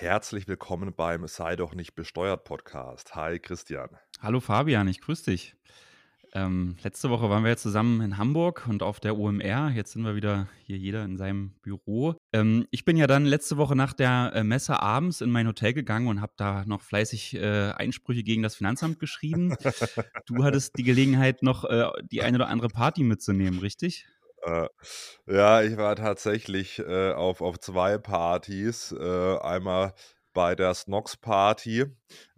Herzlich willkommen beim Sei doch nicht besteuert Podcast. Hi Christian. Hallo Fabian, ich grüße dich. Ähm, letzte Woche waren wir ja zusammen in Hamburg und auf der OMR. Jetzt sind wir wieder hier jeder in seinem Büro. Ähm, ich bin ja dann letzte Woche nach der äh, Messe abends in mein Hotel gegangen und habe da noch fleißig äh, Einsprüche gegen das Finanzamt geschrieben. du hattest die Gelegenheit, noch äh, die eine oder andere Party mitzunehmen, richtig? Äh, ja, ich war tatsächlich äh, auf, auf zwei Partys. Äh, einmal bei der Snox Party.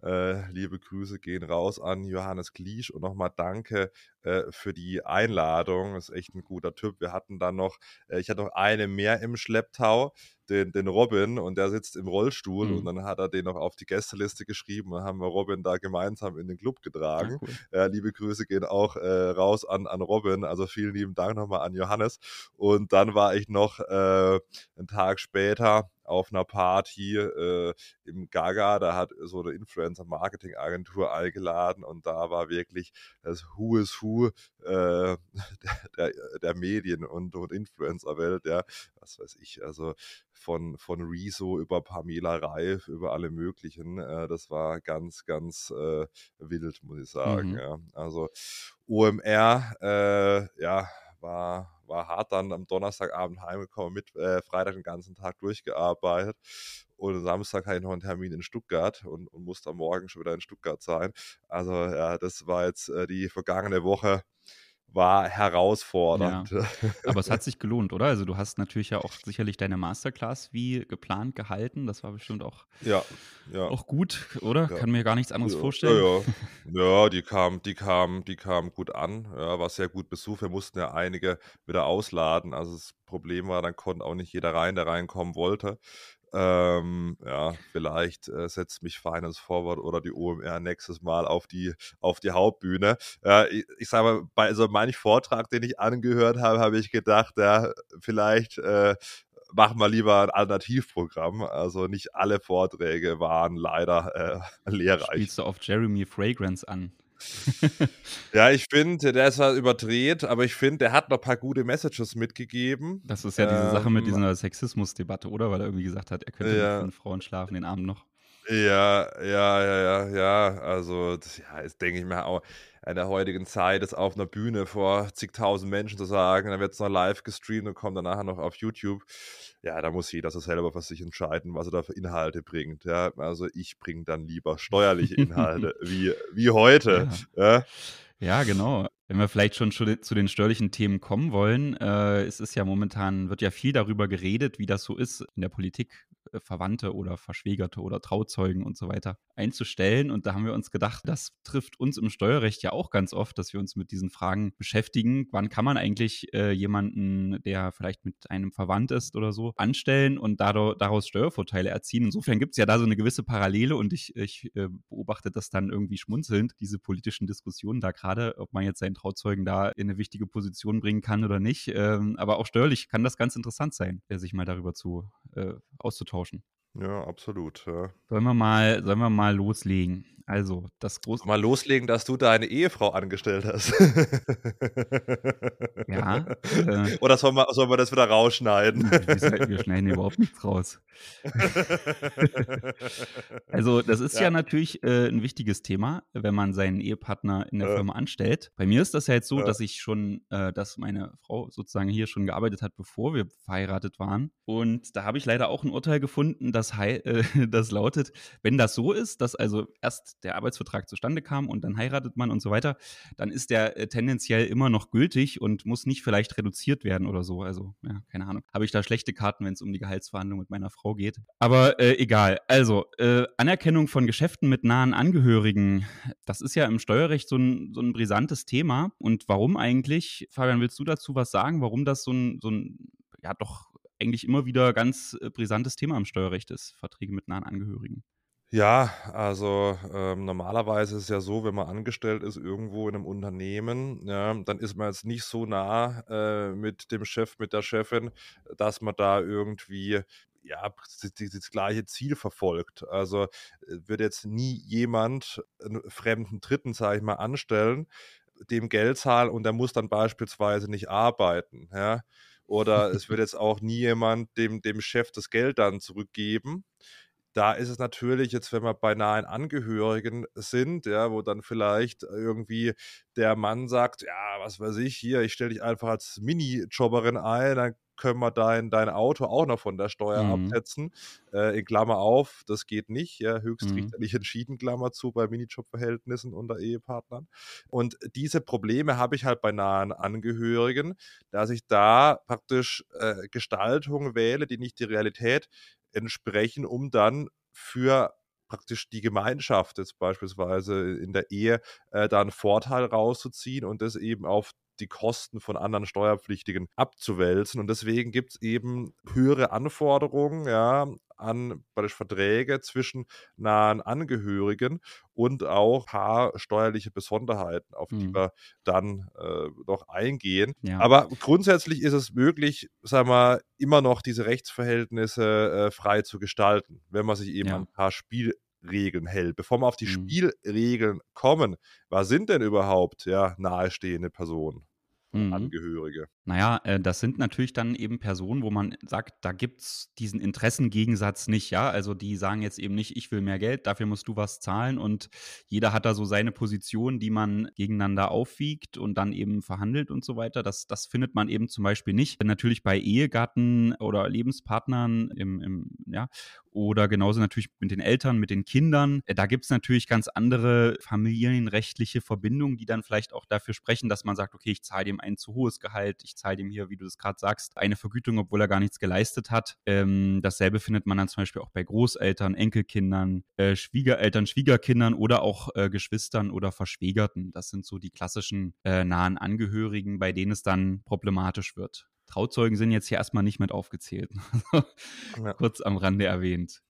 Äh, liebe Grüße gehen raus an Johannes Gliesch und nochmal danke äh, für die Einladung. Ist echt ein guter Typ. Wir hatten dann noch, äh, ich hatte noch eine mehr im Schlepptau, den, den Robin, und der sitzt im Rollstuhl mhm. und dann hat er den noch auf die Gästeliste geschrieben und haben wir Robin da gemeinsam in den Club getragen. Ja, cool. liebe Grüße gehen auch äh, raus an, an Robin. Also vielen lieben Dank nochmal an Johannes. Und dann war ich noch äh, einen Tag später auf einer Party äh, im Gaga, da hat so eine Influencer-Marketing-Agentur eingeladen und da war wirklich das Who is Who äh, der, der, Medien- und, und Influencer-Welt, ja, was weiß ich, also von, von Rezo über Pamela Reif, über alle möglichen, äh, das war ganz, ganz äh, wild, muss ich sagen, mhm. ja. Also OMR, äh, ja, war war hart dann am Donnerstagabend heimgekommen, mit äh, Freitag den ganzen Tag durchgearbeitet und Samstag hatte ich noch einen Termin in Stuttgart und, und musste am Morgen schon wieder in Stuttgart sein. Also ja, das war jetzt äh, die vergangene Woche war herausfordernd. Ja. Aber es hat sich gelohnt, oder? Also du hast natürlich ja auch sicherlich deine Masterclass wie geplant gehalten. Das war bestimmt auch, ja, ja. auch gut, oder? Kann mir gar nichts anderes vorstellen. Ja, die kam, die kam, die kam gut an. War sehr gut besucht. Wir mussten ja einige wieder ausladen. Also das Problem war, dann konnte auch nicht jeder rein, der reinkommen wollte. Ähm, ja, vielleicht äh, setzt mich Finance Forward oder die OMR nächstes Mal auf die, auf die Hauptbühne. Äh, ich, ich sage mal, bei so manch Vortrag, den ich angehört habe, habe ich gedacht, ja, vielleicht äh, machen wir lieber ein Alternativprogramm. Also nicht alle Vorträge waren leider äh, lehrreich. Spielst du auf Jeremy Fragrance an? ja, ich finde, der ist halt überdreht, aber ich finde, der hat noch ein paar gute Messages mitgegeben. Das ist ja diese ähm, Sache mit ähm, dieser Sexismusdebatte, oder? Weil er irgendwie gesagt hat, er könnte ja. mit Frauen schlafen den Abend noch. Ja, ja, ja, ja, ja. Also, das, ja, das denke ich mir auch in der heutigen Zeit, das auf einer Bühne vor zigtausend Menschen zu sagen, dann wird es noch live gestreamt und kommt dann nachher noch auf YouTube. Ja, da muss jeder so selber für sich entscheiden, was er da für Inhalte bringt. Ja, also ich bringe dann lieber steuerliche Inhalte wie, wie heute. Ja. ja. Ja, genau. Wenn wir vielleicht schon zu den steuerlichen Themen kommen wollen, äh, es ist ja momentan, wird ja viel darüber geredet, wie das so ist in der Politik, Verwandte oder Verschwägerte oder Trauzeugen und so weiter einzustellen. Und da haben wir uns gedacht, das trifft uns im Steuerrecht ja auch ganz oft, dass wir uns mit diesen Fragen beschäftigen. Wann kann man eigentlich äh, jemanden, der vielleicht mit einem verwandt ist oder so, anstellen und daraus Steuervorteile erziehen? Insofern gibt es ja da so eine gewisse Parallele und ich, ich äh, beobachte das dann irgendwie schmunzelnd, diese politischen Diskussionen da gerade, ob man jetzt seinen Trauzeugen da in eine wichtige Position bringen kann oder nicht. Ähm, aber auch steuerlich kann das ganz interessant sein, sich mal darüber zu äh, auszutauschen. Ja, absolut. Ja. Sollen wir mal, sollen wir mal loslegen? Also, das große. Mal loslegen, dass du deine Ehefrau angestellt hast. ja. Äh, Oder sollen wir, sollen wir das wieder rausschneiden? Wir, schneiden überhaupt nichts raus. also, das ist ja, ja natürlich äh, ein wichtiges Thema, wenn man seinen Ehepartner in der ja. Firma anstellt. Bei mir ist das ja jetzt so, dass ich schon, äh, dass meine Frau sozusagen hier schon gearbeitet hat, bevor wir verheiratet waren. Und da habe ich leider auch ein Urteil gefunden, das, äh, das lautet, wenn das so ist, dass also erst der Arbeitsvertrag zustande kam und dann heiratet man und so weiter, dann ist der äh, tendenziell immer noch gültig und muss nicht vielleicht reduziert werden oder so. Also, ja, keine Ahnung. Habe ich da schlechte Karten, wenn es um die Gehaltsverhandlung mit meiner Frau geht. Aber äh, egal. Also, äh, Anerkennung von Geschäften mit nahen Angehörigen, das ist ja im Steuerrecht so ein, so ein brisantes Thema. Und warum eigentlich, Fabian, willst du dazu was sagen, warum das so ein, so ein ja doch eigentlich immer wieder ganz äh, brisantes Thema im Steuerrecht ist, Verträge mit nahen Angehörigen. Ja, also ähm, normalerweise ist es ja so, wenn man angestellt ist irgendwo in einem Unternehmen, ja, dann ist man jetzt nicht so nah äh, mit dem Chef, mit der Chefin, dass man da irgendwie ja, das, das gleiche Ziel verfolgt. Also äh, wird jetzt nie jemand einen fremden Dritten, sage ich mal, anstellen, dem Geld zahlen und der muss dann beispielsweise nicht arbeiten. Ja? Oder es wird jetzt auch nie jemand dem, dem Chef das Geld dann zurückgeben da ist es natürlich jetzt, wenn wir bei nahen Angehörigen sind, ja, wo dann vielleicht irgendwie der Mann sagt, ja, was weiß ich, hier, ich stelle dich einfach als Minijobberin ein, dann können wir dein, dein Auto auch noch von der Steuer mhm. absetzen. Äh, in Klammer auf, das geht nicht. Ja, höchstrichterlich mhm. entschieden, Klammer zu, bei Minijob-Verhältnissen unter Ehepartnern. Und diese Probleme habe ich halt bei nahen Angehörigen, dass ich da praktisch äh, Gestaltungen wähle, die nicht die Realität entsprechen, um dann für praktisch die Gemeinschaft jetzt beispielsweise in der Ehe äh, da einen Vorteil rauszuziehen und das eben auf die Kosten von anderen Steuerpflichtigen abzuwälzen. Und deswegen gibt es eben höhere Anforderungen ja, an Verträge zwischen nahen Angehörigen und auch ein paar steuerliche Besonderheiten, auf die mhm. wir dann äh, noch eingehen. Ja. Aber grundsätzlich ist es möglich, sagen wir, immer noch diese Rechtsverhältnisse äh, frei zu gestalten, wenn man sich eben ja. an ein paar Spielregeln hält. Bevor wir auf die mhm. Spielregeln kommen, was sind denn überhaupt ja, nahestehende Personen? mhm. Angehörige. Naja, äh, das sind natürlich dann eben Personen, wo man sagt, da gibt es diesen Interessengegensatz nicht, ja. Also die sagen jetzt eben nicht, ich will mehr Geld, dafür musst du was zahlen und jeder hat da so seine Position, die man gegeneinander aufwiegt und dann eben verhandelt und so weiter. Das, das findet man eben zum Beispiel nicht. Natürlich bei Ehegatten oder Lebenspartnern im, im ja, oder genauso natürlich mit den Eltern, mit den Kindern. Äh, da gibt es natürlich ganz andere familienrechtliche Verbindungen, die dann vielleicht auch dafür sprechen, dass man sagt, okay, ich zahle dem ein zu hohes Gehalt, ich zahle dem hier, wie du das gerade sagst, eine Vergütung, obwohl er gar nichts geleistet hat. Ähm, dasselbe findet man dann zum Beispiel auch bei Großeltern, Enkelkindern, äh, Schwiegereltern, Schwiegerkindern oder auch äh, Geschwistern oder Verschwägerten. Das sind so die klassischen äh, nahen Angehörigen, bei denen es dann problematisch wird. Trauzeugen sind jetzt hier erstmal nicht mit aufgezählt. ja. Kurz am Rande erwähnt.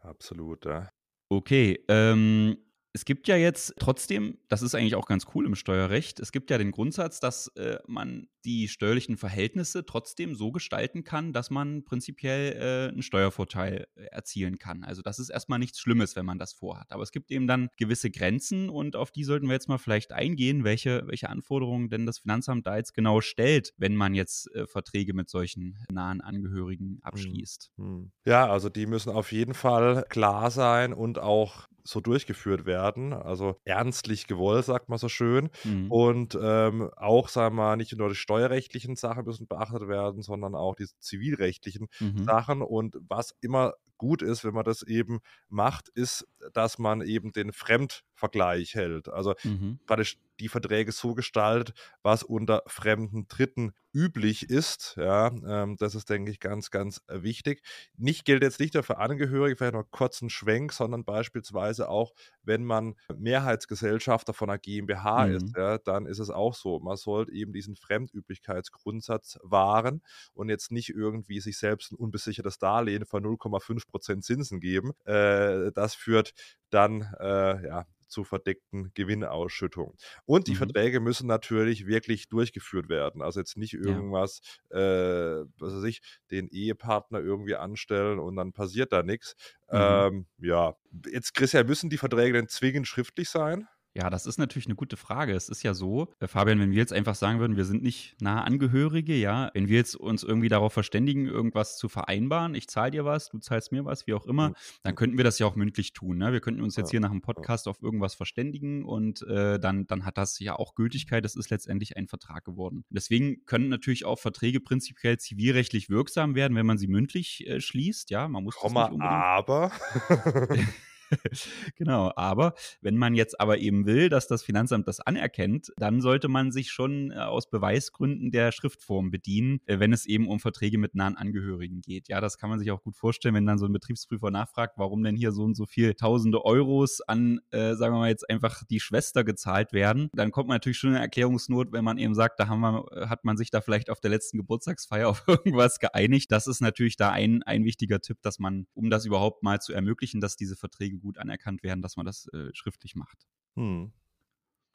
Absolut, ja. Okay, ähm, es gibt ja jetzt trotzdem, das ist eigentlich auch ganz cool im Steuerrecht, es gibt ja den Grundsatz, dass äh, man die steuerlichen Verhältnisse trotzdem so gestalten kann, dass man prinzipiell äh, einen Steuervorteil äh, erzielen kann. Also das ist erstmal nichts Schlimmes, wenn man das vorhat. Aber es gibt eben dann gewisse Grenzen und auf die sollten wir jetzt mal vielleicht eingehen, welche, welche Anforderungen denn das Finanzamt da jetzt genau stellt, wenn man jetzt äh, Verträge mit solchen nahen Angehörigen hm, abschließt. Hm. Ja, also die müssen auf jeden Fall klar sein und auch so durchgeführt werden. Also ernstlich gewollt, sagt man so schön. Mhm. Und ähm, auch, sagen wir mal, nicht nur die steuerrechtlichen Sachen müssen beachtet werden, sondern auch die zivilrechtlichen mhm. Sachen. Und was immer gut ist, wenn man das eben macht, ist, dass man eben den Fremdvergleich hält. Also mhm. praktisch die Verträge so gestaltet, was unter fremden Dritten üblich ist. Ja, ähm, das ist, denke ich, ganz, ganz äh, wichtig. Nicht gilt jetzt nicht nur für Angehörige, vielleicht noch kurz einen Schwenk, sondern beispielsweise auch, wenn man Mehrheitsgesellschafter von einer GmbH mhm. ist, ja, dann ist es auch so. Man sollte eben diesen Fremdüblichkeitsgrundsatz wahren und jetzt nicht irgendwie sich selbst ein unbesichertes Darlehen von 0,5% Zinsen geben. Äh, das führt dann äh, ja, zu verdeckten Gewinnausschüttungen. Und die mhm. Verträge müssen natürlich wirklich durchgeführt werden. Also jetzt nicht irgendwas, ja. äh, was weiß ich, den Ehepartner irgendwie anstellen und dann passiert da nichts. Mhm. Ähm, ja, jetzt, Christian, müssen die Verträge denn zwingend schriftlich sein? Ja, das ist natürlich eine gute Frage. Es ist ja so, äh, Fabian, wenn wir jetzt einfach sagen würden, wir sind nicht nahe Angehörige, ja, wenn wir jetzt uns irgendwie darauf verständigen, irgendwas zu vereinbaren, ich zahle dir was, du zahlst mir was, wie auch immer, dann könnten wir das ja auch mündlich tun. Ne? Wir könnten uns jetzt hier nach dem Podcast auf irgendwas verständigen und äh, dann, dann hat das ja auch Gültigkeit. Das ist letztendlich ein Vertrag geworden. Deswegen können natürlich auch Verträge prinzipiell zivilrechtlich wirksam werden, wenn man sie mündlich äh, schließt. Ja, man muss Komma, das nicht unbedingt. Aber. genau, aber wenn man jetzt aber eben will, dass das Finanzamt das anerkennt, dann sollte man sich schon äh, aus Beweisgründen der Schriftform bedienen, äh, wenn es eben um Verträge mit nahen Angehörigen geht. Ja, das kann man sich auch gut vorstellen, wenn dann so ein Betriebsprüfer nachfragt, warum denn hier so und so viel tausende Euros an, äh, sagen wir mal jetzt einfach die Schwester gezahlt werden. Dann kommt man natürlich schon in Erklärungsnot, wenn man eben sagt, da haben wir, äh, hat man sich da vielleicht auf der letzten Geburtstagsfeier auf irgendwas geeinigt. Das ist natürlich da ein, ein wichtiger Tipp, dass man, um das überhaupt mal zu ermöglichen, dass diese Verträge gut anerkannt werden, dass man das äh, schriftlich macht. Hm.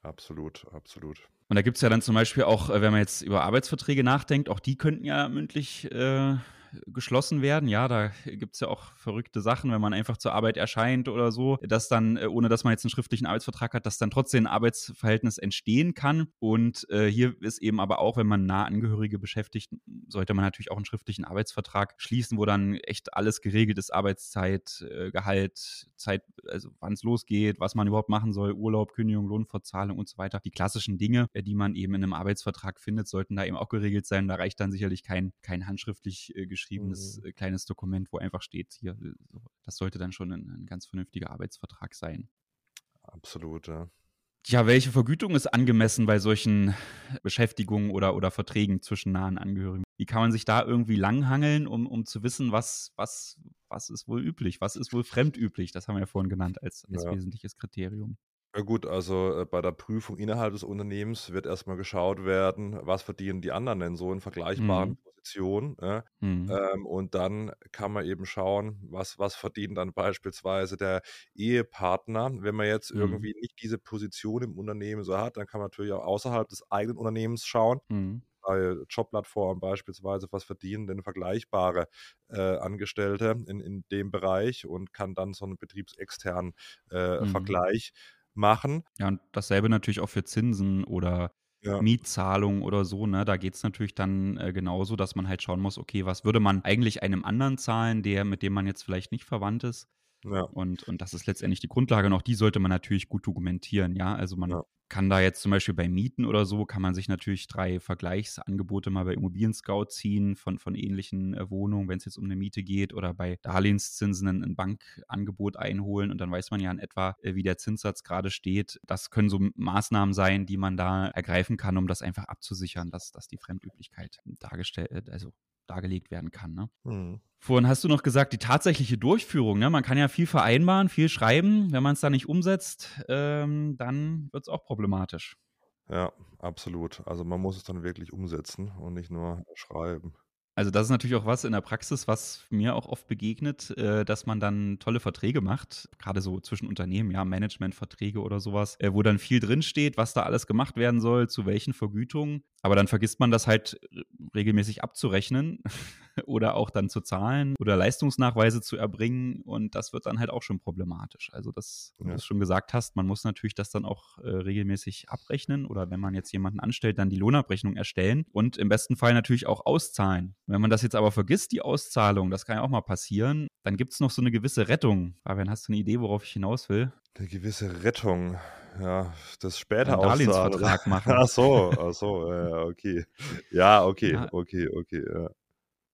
Absolut, absolut. Und da gibt es ja dann zum Beispiel auch, äh, wenn man jetzt über Arbeitsverträge nachdenkt, auch die könnten ja mündlich äh, geschlossen werden. Ja, da gibt es ja auch verrückte Sachen, wenn man einfach zur Arbeit erscheint oder so, dass dann, äh, ohne dass man jetzt einen schriftlichen Arbeitsvertrag hat, dass dann trotzdem ein Arbeitsverhältnis entstehen kann. Und äh, hier ist eben aber auch, wenn man nah Angehörige beschäftigt, sollte man natürlich auch einen schriftlichen Arbeitsvertrag schließen, wo dann echt alles geregelt ist: Arbeitszeit, äh, Gehalt, Zeit, also wann es losgeht, was man überhaupt machen soll, Urlaub, Kündigung, Lohnfortzahlung und so weiter. Die klassischen Dinge, die man eben in einem Arbeitsvertrag findet, sollten da eben auch geregelt sein. Da reicht dann sicherlich kein, kein handschriftlich äh, geschriebenes mhm. Äh, kleines Dokument, wo einfach steht, hier, äh, das sollte dann schon ein, ein ganz vernünftiger Arbeitsvertrag sein. Absolut, ja. Ja, welche Vergütung ist angemessen bei solchen Beschäftigungen oder, oder Verträgen zwischen nahen Angehörigen? Wie kann man sich da irgendwie langhangeln, um, um zu wissen, was, was, was ist wohl üblich, was ist wohl fremdüblich? Das haben wir ja vorhin genannt als, als ja. wesentliches Kriterium. Ja gut, also äh, bei der Prüfung innerhalb des Unternehmens wird erstmal geschaut werden, was verdienen die anderen denn so in vergleichbaren mhm. Positionen. Äh? Mhm. Ähm, und dann kann man eben schauen, was, was verdient dann beispielsweise der Ehepartner. Wenn man jetzt mhm. irgendwie nicht diese Position im Unternehmen so hat, dann kann man natürlich auch außerhalb des eigenen Unternehmens schauen. Mhm bei Jobplattformen beispielsweise, was verdienen denn vergleichbare äh, Angestellte in, in dem Bereich und kann dann so einen betriebsexternen äh, mhm. Vergleich machen. Ja, und dasselbe natürlich auch für Zinsen oder ja. Mietzahlung oder so, ne? Da geht es natürlich dann äh, genauso, dass man halt schauen muss, okay, was würde man eigentlich einem anderen zahlen, der, mit dem man jetzt vielleicht nicht verwandt ist? Ja. Und, und das ist letztendlich die Grundlage und auch die sollte man natürlich gut dokumentieren, ja. Also man ja kann da jetzt zum Beispiel bei Mieten oder so, kann man sich natürlich drei Vergleichsangebote mal bei Immobilien Scout ziehen von, von ähnlichen äh, Wohnungen, wenn es jetzt um eine Miete geht oder bei Darlehenszinsen ein, ein, Bankangebot einholen und dann weiß man ja in etwa, äh, wie der Zinssatz gerade steht. Das können so Maßnahmen sein, die man da ergreifen kann, um das einfach abzusichern, dass, dass die Fremdüblichkeit dargestellt, äh, also dargelegt werden kann. Ne? Mhm. Vorhin hast du noch gesagt, die tatsächliche Durchführung. Ne? Man kann ja viel vereinbaren, viel schreiben. Wenn man es dann nicht umsetzt, ähm, dann wird es auch problematisch. Ja, absolut. Also man muss es dann wirklich umsetzen und nicht nur schreiben. Also das ist natürlich auch was in der Praxis, was mir auch oft begegnet, äh, dass man dann tolle Verträge macht, gerade so zwischen Unternehmen, ja, Managementverträge oder sowas, äh, wo dann viel drinsteht, was da alles gemacht werden soll, zu welchen Vergütungen. Aber dann vergisst man das halt regelmäßig abzurechnen oder auch dann zu zahlen oder Leistungsnachweise zu erbringen. Und das wird dann halt auch schon problematisch. Also, das, ja. du es schon gesagt hast, man muss natürlich das dann auch äh, regelmäßig abrechnen oder wenn man jetzt jemanden anstellt, dann die Lohnabrechnung erstellen und im besten Fall natürlich auch auszahlen. Wenn man das jetzt aber vergisst, die Auszahlung, das kann ja auch mal passieren, dann gibt es noch so eine gewisse Rettung. Fabian, hast du eine Idee, worauf ich hinaus will? Eine gewisse Rettung ja, das später Einen Darlehensvertrag machen. Ach so, ach so, ja, okay. Ja, okay, ja. okay, okay, ja.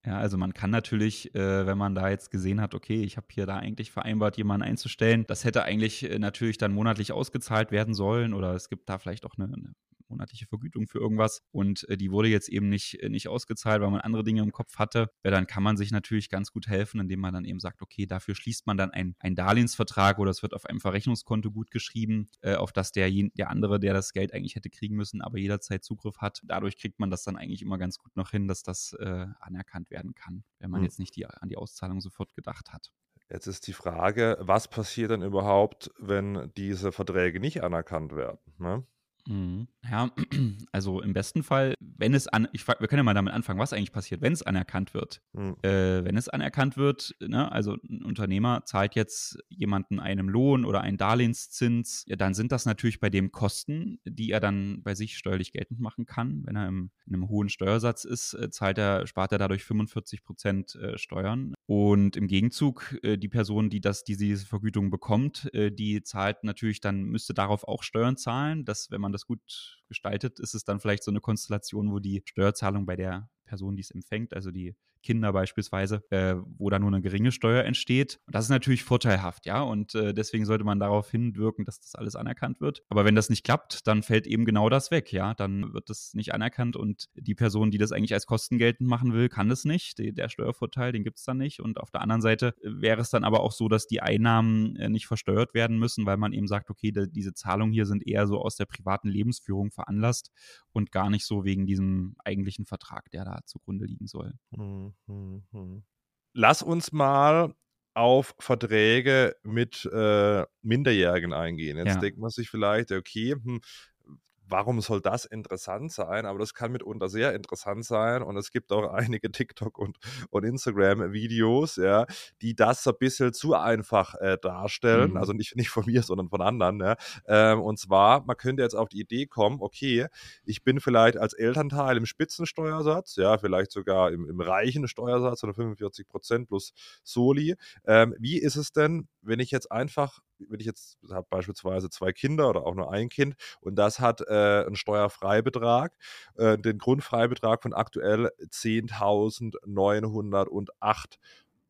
Ja, also man kann natürlich, äh, wenn man da jetzt gesehen hat, okay, ich habe hier da eigentlich vereinbart, jemanden einzustellen, das hätte eigentlich äh, natürlich dann monatlich ausgezahlt werden sollen oder es gibt da vielleicht auch eine, eine monatliche Vergütung für irgendwas und äh, die wurde jetzt eben nicht, äh, nicht ausgezahlt, weil man andere Dinge im Kopf hatte, ja, dann kann man sich natürlich ganz gut helfen, indem man dann eben sagt, okay, dafür schließt man dann einen Darlehensvertrag oder es wird auf einem Verrechnungskonto gut geschrieben, äh, auf das der, der andere, der das Geld eigentlich hätte kriegen müssen, aber jederzeit Zugriff hat. Dadurch kriegt man das dann eigentlich immer ganz gut noch hin, dass das äh, anerkannt werden kann, wenn man mhm. jetzt nicht die, an die Auszahlung sofort gedacht hat. Jetzt ist die Frage, was passiert denn überhaupt, wenn diese Verträge nicht anerkannt werden? Ne? Mhm. Ja, also im besten Fall, wenn es an, ich wir können ja mal damit anfangen, was eigentlich passiert, wenn es anerkannt wird. Mhm. Äh, wenn es anerkannt wird, ne, also ein Unternehmer zahlt jetzt jemanden einen Lohn oder einen Darlehenszins, ja, dann sind das natürlich bei dem Kosten, die er dann bei sich steuerlich geltend machen kann. Wenn er im, in einem hohen Steuersatz ist, äh, zahlt er, spart er dadurch 45 Prozent äh, Steuern. Und im Gegenzug, äh, die Person, die das, die diese Vergütung bekommt, äh, die zahlt natürlich dann, müsste darauf auch Steuern zahlen, dass, wenn man das gut gestaltet, ist es dann vielleicht so eine Konstellation, wo die Steuerzahlung bei der Person, die es empfängt, also die Kinder beispielsweise, äh, wo da nur eine geringe Steuer entsteht. Und das ist natürlich vorteilhaft, ja. Und äh, deswegen sollte man darauf hinwirken, dass das alles anerkannt wird. Aber wenn das nicht klappt, dann fällt eben genau das weg, ja. Dann wird das nicht anerkannt und die Person, die das eigentlich als Kosten geltend machen will, kann das nicht. Die, der Steuervorteil, den gibt es dann nicht. Und auf der anderen Seite wäre es dann aber auch so, dass die Einnahmen äh, nicht versteuert werden müssen, weil man eben sagt, okay, de, diese Zahlungen hier sind eher so aus der privaten Lebensführung veranlasst und gar nicht so wegen diesem eigentlichen Vertrag, der da zugrunde liegen soll. Mhm. Mhm. Lass uns mal auf Verträge mit äh, Minderjährigen eingehen. Jetzt ja. denkt man sich vielleicht, okay, hm, warum soll das interessant sein? Aber das kann mitunter sehr interessant sein und es gibt auch einige TikTok und, und Instagram-Videos, ja, die das so ein bisschen zu einfach äh, darstellen. Mhm. Also nicht, nicht von mir, sondern von anderen. Ja. Ähm, und zwar, man könnte jetzt auf die Idee kommen, okay, ich bin vielleicht als Elternteil im Spitzensteuersatz, ja, vielleicht sogar im, im reichen Steuersatz oder 45 Prozent plus Soli. Ähm, wie ist es denn, wenn ich jetzt einfach wenn ich jetzt habe beispielsweise zwei Kinder oder auch nur ein Kind und das hat äh, einen Steuerfreibetrag, äh, den Grundfreibetrag von aktuell 10.908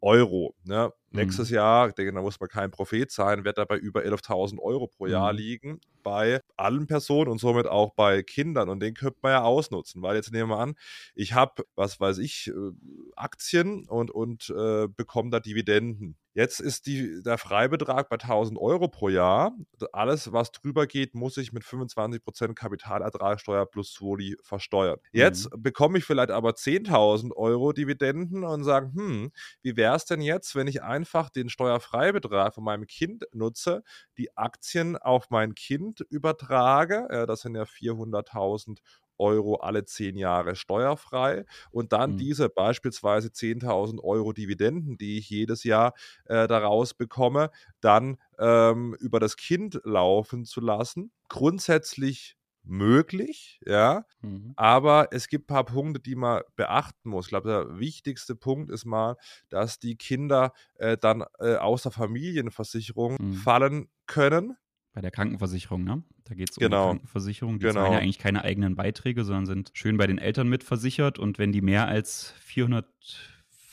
Euro. Ne? Mhm. Nächstes Jahr, denke, da muss man kein Prophet sein, wird er bei über 11.000 Euro pro Jahr mhm. liegen bei allen Personen und somit auch bei Kindern. Und den könnte man ja ausnutzen, weil jetzt nehmen wir an, ich habe, was weiß ich, äh, Aktien und, und äh, bekomme da Dividenden. Jetzt ist die, der Freibetrag bei 1000 Euro pro Jahr. Alles, was drüber geht, muss ich mit 25% Kapitalertragssteuer plus Soli versteuern. Jetzt mhm. bekomme ich vielleicht aber 10.000 Euro Dividenden und sage, hm, wie wäre es denn jetzt, wenn ich einfach den Steuerfreibetrag von meinem Kind nutze, die Aktien auf mein Kind übertrage, äh, das sind ja 400.000 Euro alle zehn Jahre steuerfrei und dann mhm. diese beispielsweise 10.000 Euro Dividenden, die ich jedes Jahr äh, daraus bekomme, dann ähm, über das Kind laufen zu lassen. Grundsätzlich möglich, ja, mhm. aber es gibt ein paar Punkte, die man beachten muss. Ich glaube, der wichtigste Punkt ist mal, dass die Kinder äh, dann äh, außer Familienversicherung mhm. fallen können bei der Krankenversicherung, ne? Da geht es um genau. die Krankenversicherung. Die genau. zahlen ja eigentlich keine eigenen Beiträge, sondern sind schön bei den Eltern mitversichert. Und wenn die mehr als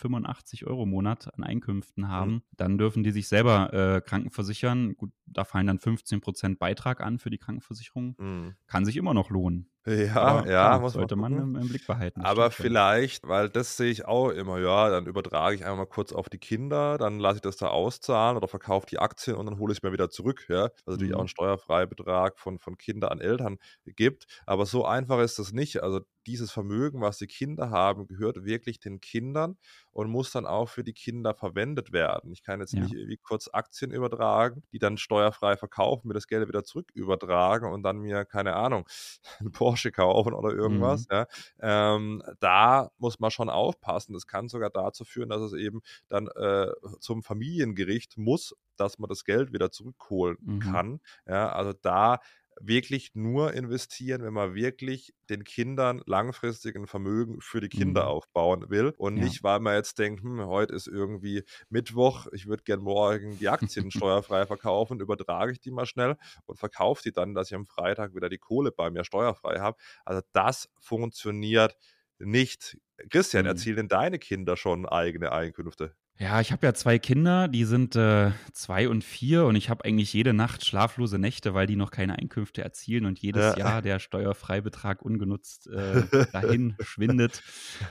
485 Euro im Monat an Einkünften haben, mhm. dann dürfen die sich selber äh, krankenversichern. Gut, da fallen dann 15 Prozent Beitrag an für die Krankenversicherung. Mhm. Kann sich immer noch lohnen. Ja, Aber, ja, muss sollte man im, im, Blick behalten. Aber vielleicht, weil das sehe ich auch immer, ja, dann übertrage ich einmal kurz auf die Kinder, dann lasse ich das da auszahlen oder verkaufe die Aktien und dann hole ich es mir wieder zurück, ja. Was natürlich mhm. auch einen Steuerfreibetrag von, von Kindern an Eltern gibt. Aber so einfach ist das nicht. Also dieses Vermögen, was die Kinder haben, gehört wirklich den Kindern und muss dann auch für die Kinder verwendet werden. Ich kann jetzt ja. nicht irgendwie kurz Aktien übertragen, die dann steuerfrei verkaufen, mir das Geld wieder zurück übertragen und dann mir, keine Ahnung, ein Porsche kaufen oder irgendwas. Mhm. Ja. Ähm, da muss man schon aufpassen. Das kann sogar dazu führen, dass es eben dann äh, zum Familiengericht muss, dass man das Geld wieder zurückholen mhm. kann. Ja, also da wirklich nur investieren, wenn man wirklich den Kindern langfristig ein Vermögen für die Kinder mhm. aufbauen will und ja. nicht, weil man jetzt denkt, hm, heute ist irgendwie Mittwoch, ich würde gern morgen die Aktien steuerfrei verkaufen, übertrage ich die mal schnell und verkaufe die dann, dass ich am Freitag wieder die Kohle bei mir steuerfrei habe. Also das funktioniert nicht. Christian, mhm. erzielen deine Kinder schon eigene Einkünfte? Ja, ich habe ja zwei Kinder, die sind äh, zwei und vier und ich habe eigentlich jede Nacht schlaflose Nächte, weil die noch keine Einkünfte erzielen und jedes ja. Jahr der Steuerfreibetrag ungenutzt äh, dahin schwindet.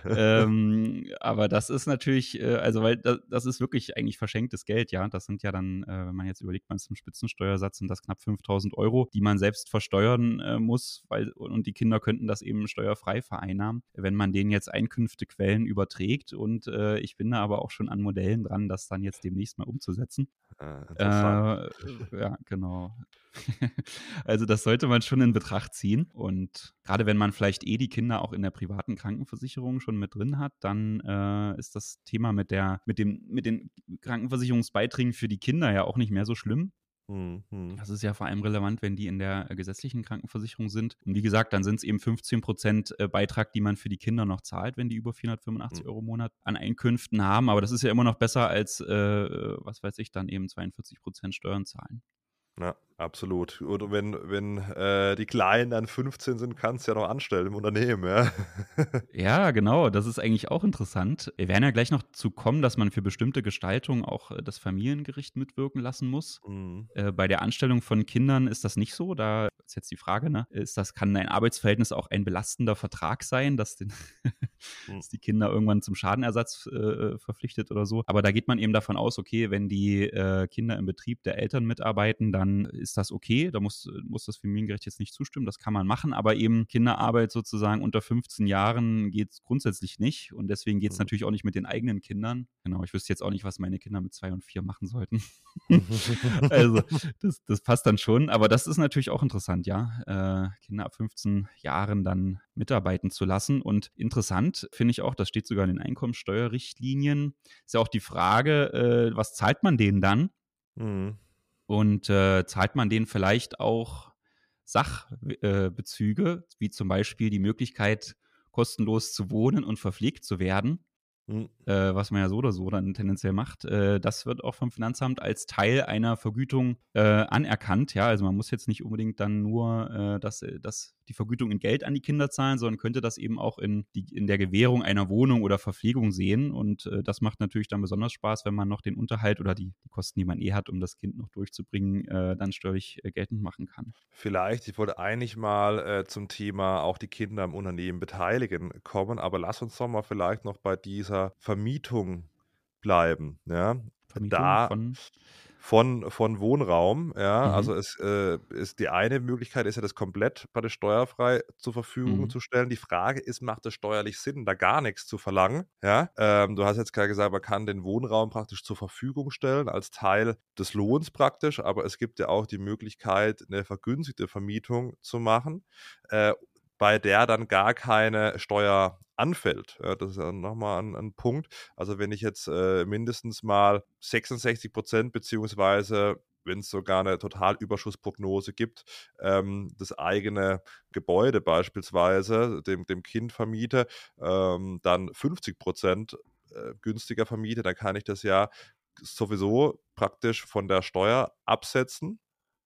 Ähm, aber das ist natürlich, äh, also weil das, das, ist wirklich eigentlich verschenktes Geld, ja. Das sind ja dann, äh, wenn man jetzt überlegt, man ist im Spitzensteuersatz, sind das knapp 5000 Euro, die man selbst versteuern äh, muss, weil und die Kinder könnten das eben steuerfrei vereinnahmen, wenn man denen jetzt Einkünftequellen überträgt und äh, ich bin da aber auch schon an Modellen Modellen dran, das dann jetzt demnächst mal umzusetzen. Ah, äh, ja, genau. also das sollte man schon in Betracht ziehen. Und gerade wenn man vielleicht eh die Kinder auch in der privaten Krankenversicherung schon mit drin hat, dann äh, ist das Thema mit der, mit dem, mit den Krankenversicherungsbeiträgen für die Kinder ja auch nicht mehr so schlimm. Mhm. Das ist ja vor allem relevant, wenn die in der äh, gesetzlichen Krankenversicherung sind. Und wie gesagt, dann sind es eben 15 Prozent äh, Beitrag, die man für die Kinder noch zahlt, wenn die über 485 mhm. Euro im Monat an Einkünften haben. Aber das ist ja immer noch besser als, äh, was weiß ich, dann eben 42 Prozent Steuern zahlen. Ja, absolut. Oder wenn, wenn äh, die Kleinen dann 15 sind, kannst du ja noch anstellen im Unternehmen, ja. ja, genau. Das ist eigentlich auch interessant. Wir werden ja gleich noch zu kommen, dass man für bestimmte Gestaltungen auch äh, das Familiengericht mitwirken lassen muss. Mhm. Äh, bei der Anstellung von Kindern ist das nicht so. Da ist jetzt die Frage, ne? Ist das, kann ein Arbeitsverhältnis auch ein belastender Vertrag sein, dass den hm. dass die Kinder irgendwann zum Schadenersatz äh, äh, verpflichtet oder so. Aber da geht man eben davon aus, okay, wenn die äh, Kinder im Betrieb der Eltern mitarbeiten, dann ist das okay. Da muss, muss das Familiengericht jetzt nicht zustimmen, das kann man machen. Aber eben Kinderarbeit sozusagen unter 15 Jahren geht es grundsätzlich nicht. Und deswegen geht es mhm. natürlich auch nicht mit den eigenen Kindern. Genau, ich wüsste jetzt auch nicht, was meine Kinder mit zwei und vier machen sollten. also, das, das passt dann schon. Aber das ist natürlich auch interessant, ja. Äh, Kinder ab 15 Jahren dann mitarbeiten zu lassen. Und interessant finde ich auch, das steht sogar in den Einkommensteuerrichtlinien, ist ja auch die Frage, äh, was zahlt man denen dann? Mhm. Und äh, zahlt man denen vielleicht auch Sachbezüge, äh, wie zum Beispiel die Möglichkeit, kostenlos zu wohnen und verpflegt zu werden? Mhm. Äh, was man ja so oder so dann tendenziell macht, äh, das wird auch vom Finanzamt als Teil einer Vergütung äh, anerkannt. Ja, also man muss jetzt nicht unbedingt dann nur äh, das, äh, das die Vergütung in Geld an die Kinder zahlen, sondern könnte das eben auch in, die, in der Gewährung einer Wohnung oder Verpflegung sehen. Und äh, das macht natürlich dann besonders Spaß, wenn man noch den Unterhalt oder die, die Kosten, die man eh hat, um das Kind noch durchzubringen, äh, dann steuerlich äh, geltend machen kann. Vielleicht, ich wollte eigentlich mal äh, zum Thema auch die Kinder im Unternehmen beteiligen kommen, aber lass uns doch mal vielleicht noch bei dieser Vermietung bleiben. Ja? Vermietung da, von von, von Wohnraum. Ja, mhm. also es äh, ist die eine Möglichkeit ist ja, das komplett bei der steuerfrei zur Verfügung mhm. zu stellen. Die Frage ist, macht es steuerlich Sinn, da gar nichts zu verlangen? Ja, ähm, du hast jetzt gerade gesagt, man kann den Wohnraum praktisch zur Verfügung stellen als Teil des Lohns praktisch, aber es gibt ja auch die Möglichkeit, eine vergünstigte Vermietung zu machen. Äh, bei der dann gar keine Steuer anfällt. Ja, das ist ja nochmal ein, ein, Punkt. Also wenn ich jetzt äh, mindestens mal 66 Prozent beziehungsweise wenn es sogar eine Totalüberschussprognose gibt, ähm, das eigene Gebäude beispielsweise dem, dem Kind vermiete, ähm, dann 50 Prozent äh, günstiger vermiete, dann kann ich das ja sowieso praktisch von der Steuer absetzen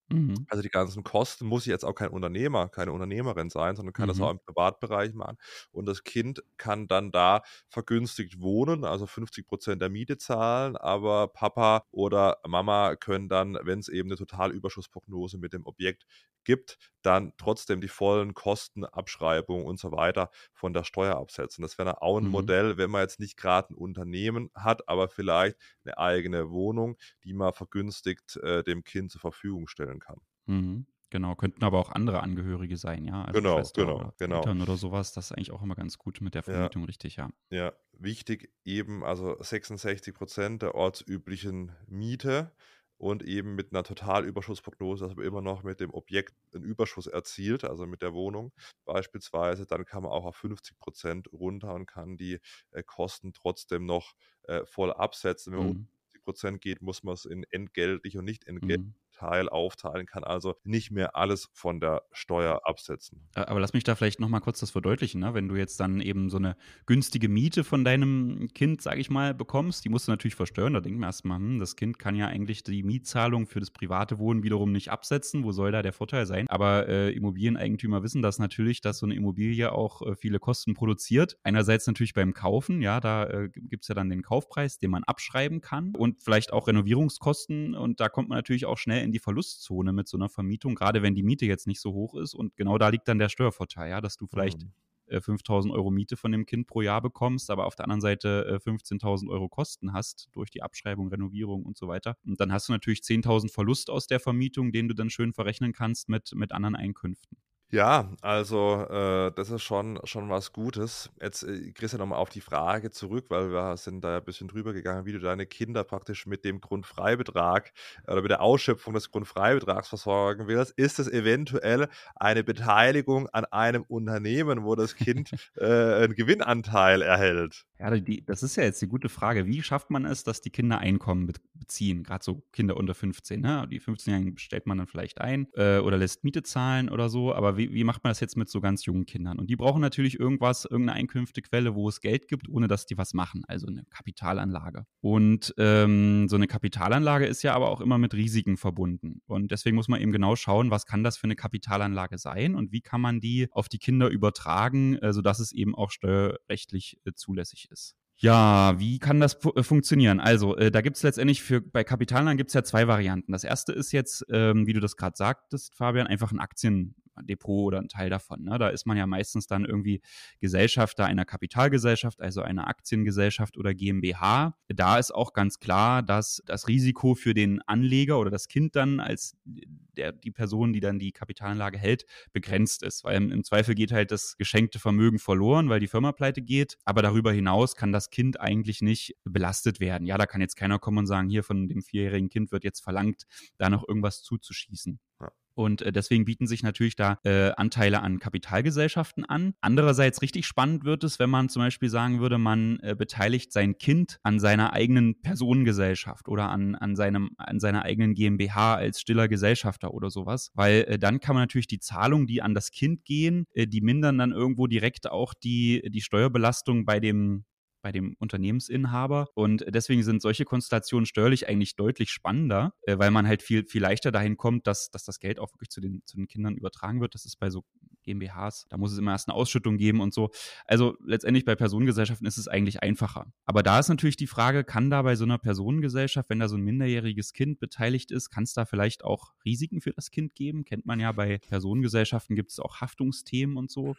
Mhm. Also die ganzen Kosten muss ich jetzt auch kein Unternehmer, keine Unternehmerin sein, sondern kann mhm. das auch im Privatbereich machen. Und das Kind kann dann da vergünstigt wohnen, also 50 Prozent der Miete zahlen, aber Papa oder Mama können dann, wenn es eben eine Totalüberschussprognose mit dem Objekt gibt, dann trotzdem die vollen Kosten, Abschreibung und so weiter von der Steuer absetzen. Das wäre auch ein mhm. Modell, wenn man jetzt nicht gerade ein Unternehmen hat, aber vielleicht eine eigene Wohnung, die man vergünstigt äh, dem Kind zur Verfügung stellen kann. Mhm. Genau, könnten aber auch andere Angehörige sein, ja. Also genau, Schwester genau, oder genau. Eltern oder sowas, das ist eigentlich auch immer ganz gut mit der Vermietung, ja. richtig, ja. Ja, wichtig eben, also 66 Prozent der ortsüblichen Miete und eben mit einer Totalüberschussprognose, dass man immer noch mit dem Objekt einen Überschuss erzielt, also mit der Wohnung beispielsweise, dann kann man auch auf 50 Prozent runter und kann die äh, Kosten trotzdem noch äh, voll absetzen. Wenn man mhm. um 50 Prozent geht, muss man es in entgeltlich und nicht entgeltlich mhm. Teil aufteilen, kann also nicht mehr alles von der Steuer absetzen. Aber lass mich da vielleicht nochmal kurz das verdeutlichen. Ne? Wenn du jetzt dann eben so eine günstige Miete von deinem Kind, sage ich mal, bekommst, die musst du natürlich versteuern. Da denken wir erstmal, hm, das Kind kann ja eigentlich die Mietzahlung für das private Wohnen wiederum nicht absetzen. Wo soll da der Vorteil sein? Aber äh, Immobilieneigentümer wissen das natürlich, dass so eine Immobilie auch äh, viele Kosten produziert. Einerseits natürlich beim Kaufen, ja, da äh, gibt es ja dann den Kaufpreis, den man abschreiben kann und vielleicht auch Renovierungskosten. Und da kommt man natürlich auch schnell in die Verlustzone mit so einer Vermietung, gerade wenn die Miete jetzt nicht so hoch ist. Und genau da liegt dann der Steuervorteil, ja, dass du vielleicht mhm. 5000 äh, Euro Miete von dem Kind pro Jahr bekommst, aber auf der anderen Seite 15.000 äh, Euro Kosten hast durch die Abschreibung, Renovierung und so weiter. Und dann hast du natürlich 10.000 Verlust aus der Vermietung, den du dann schön verrechnen kannst mit, mit anderen Einkünften. Ja, also äh, das ist schon, schon was Gutes. Jetzt, äh, Christian, nochmal auf die Frage zurück, weil wir sind da ja ein bisschen drüber gegangen, wie du deine Kinder praktisch mit dem Grundfreibetrag oder mit der Ausschöpfung des Grundfreibetrags versorgen willst. Ist es eventuell eine Beteiligung an einem Unternehmen, wo das Kind äh, einen Gewinnanteil erhält? Ja, die, das ist ja jetzt die gute Frage. Wie schafft man es, dass die Kinder Einkommen beziehen? Gerade so Kinder unter 15. Ne? Die 15-Jährigen stellt man dann vielleicht ein äh, oder lässt Miete zahlen oder so. Aber wie, wie macht man das jetzt mit so ganz jungen Kindern? Und die brauchen natürlich irgendwas, irgendeine Einkünftequelle, wo es Geld gibt, ohne dass die was machen. Also eine Kapitalanlage. Und ähm, so eine Kapitalanlage ist ja aber auch immer mit Risiken verbunden. Und deswegen muss man eben genau schauen, was kann das für eine Kapitalanlage sein und wie kann man die auf die Kinder übertragen, äh, sodass es eben auch steuerrechtlich äh, zulässig ist. Ja, wie kann das äh, funktionieren? Also, äh, da gibt es letztendlich für bei Kapitalanlagen gibt es ja zwei Varianten. Das erste ist jetzt, ähm, wie du das gerade sagtest, Fabian, einfach ein Aktien, Depot oder ein Teil davon. Ne? Da ist man ja meistens dann irgendwie Gesellschafter einer Kapitalgesellschaft, also einer Aktiengesellschaft oder GmbH. Da ist auch ganz klar, dass das Risiko für den Anleger oder das Kind dann als der, die Person, die dann die Kapitalanlage hält, begrenzt ist. Weil im, im Zweifel geht halt das geschenkte Vermögen verloren, weil die Firma pleite geht. Aber darüber hinaus kann das Kind eigentlich nicht belastet werden. Ja, da kann jetzt keiner kommen und sagen, hier von dem vierjährigen Kind wird jetzt verlangt, da noch irgendwas zuzuschießen. Ja. Und äh, deswegen bieten sich natürlich da äh, Anteile an Kapitalgesellschaften an. Andererseits richtig spannend wird es, wenn man zum Beispiel sagen würde, man äh, beteiligt sein Kind an seiner eigenen Personengesellschaft oder an, an, seinem, an seiner eigenen GmbH als stiller Gesellschafter oder sowas. Weil äh, dann kann man natürlich die Zahlungen, die an das Kind gehen, äh, die mindern dann irgendwo direkt auch die, die Steuerbelastung bei dem bei dem Unternehmensinhaber. Und deswegen sind solche Konstellationen steuerlich eigentlich deutlich spannender, äh, weil man halt viel, viel leichter dahin kommt, dass, dass das Geld auch wirklich zu den, zu den Kindern übertragen wird. Das ist bei so GmbHs, da muss es immer erst eine Ausschüttung geben und so. Also letztendlich bei Personengesellschaften ist es eigentlich einfacher. Aber da ist natürlich die Frage, kann da bei so einer Personengesellschaft, wenn da so ein minderjähriges Kind beteiligt ist, kann es da vielleicht auch Risiken für das Kind geben? Kennt man ja bei Personengesellschaften gibt es auch Haftungsthemen und so.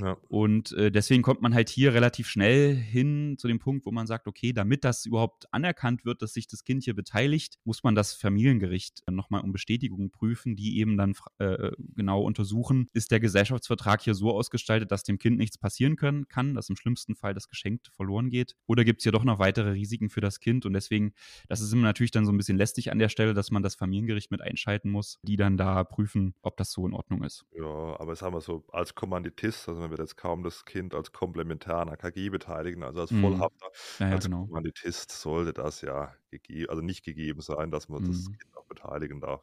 Ja. Und äh, deswegen kommt man halt hier relativ schnell hin zu dem Punkt, wo man sagt, okay, damit das überhaupt anerkannt wird, dass sich das Kind hier beteiligt, muss man das Familiengericht nochmal um Bestätigung prüfen, die eben dann äh, genau untersuchen, ist der Gesellschaftsvertrag hier so ausgestaltet, dass dem Kind nichts passieren können, kann, dass im schlimmsten Fall das Geschenk verloren geht, oder gibt es hier doch noch weitere Risiken für das Kind und deswegen, das ist immer natürlich dann so ein bisschen lästig an der Stelle, dass man das Familiengericht mit einschalten muss, die dann da prüfen, ob das so in Ordnung ist. Ja, aber sagen wir so, als Kommanditist, also man wird jetzt kaum das Kind als Komplementär an AKG beteiligen, also als mhm. Vollhafter, ja, ja, als genau. Kommanditist sollte das ja gegeben, also nicht gegeben sein, dass man mhm. das Kind auch beteiligen darf.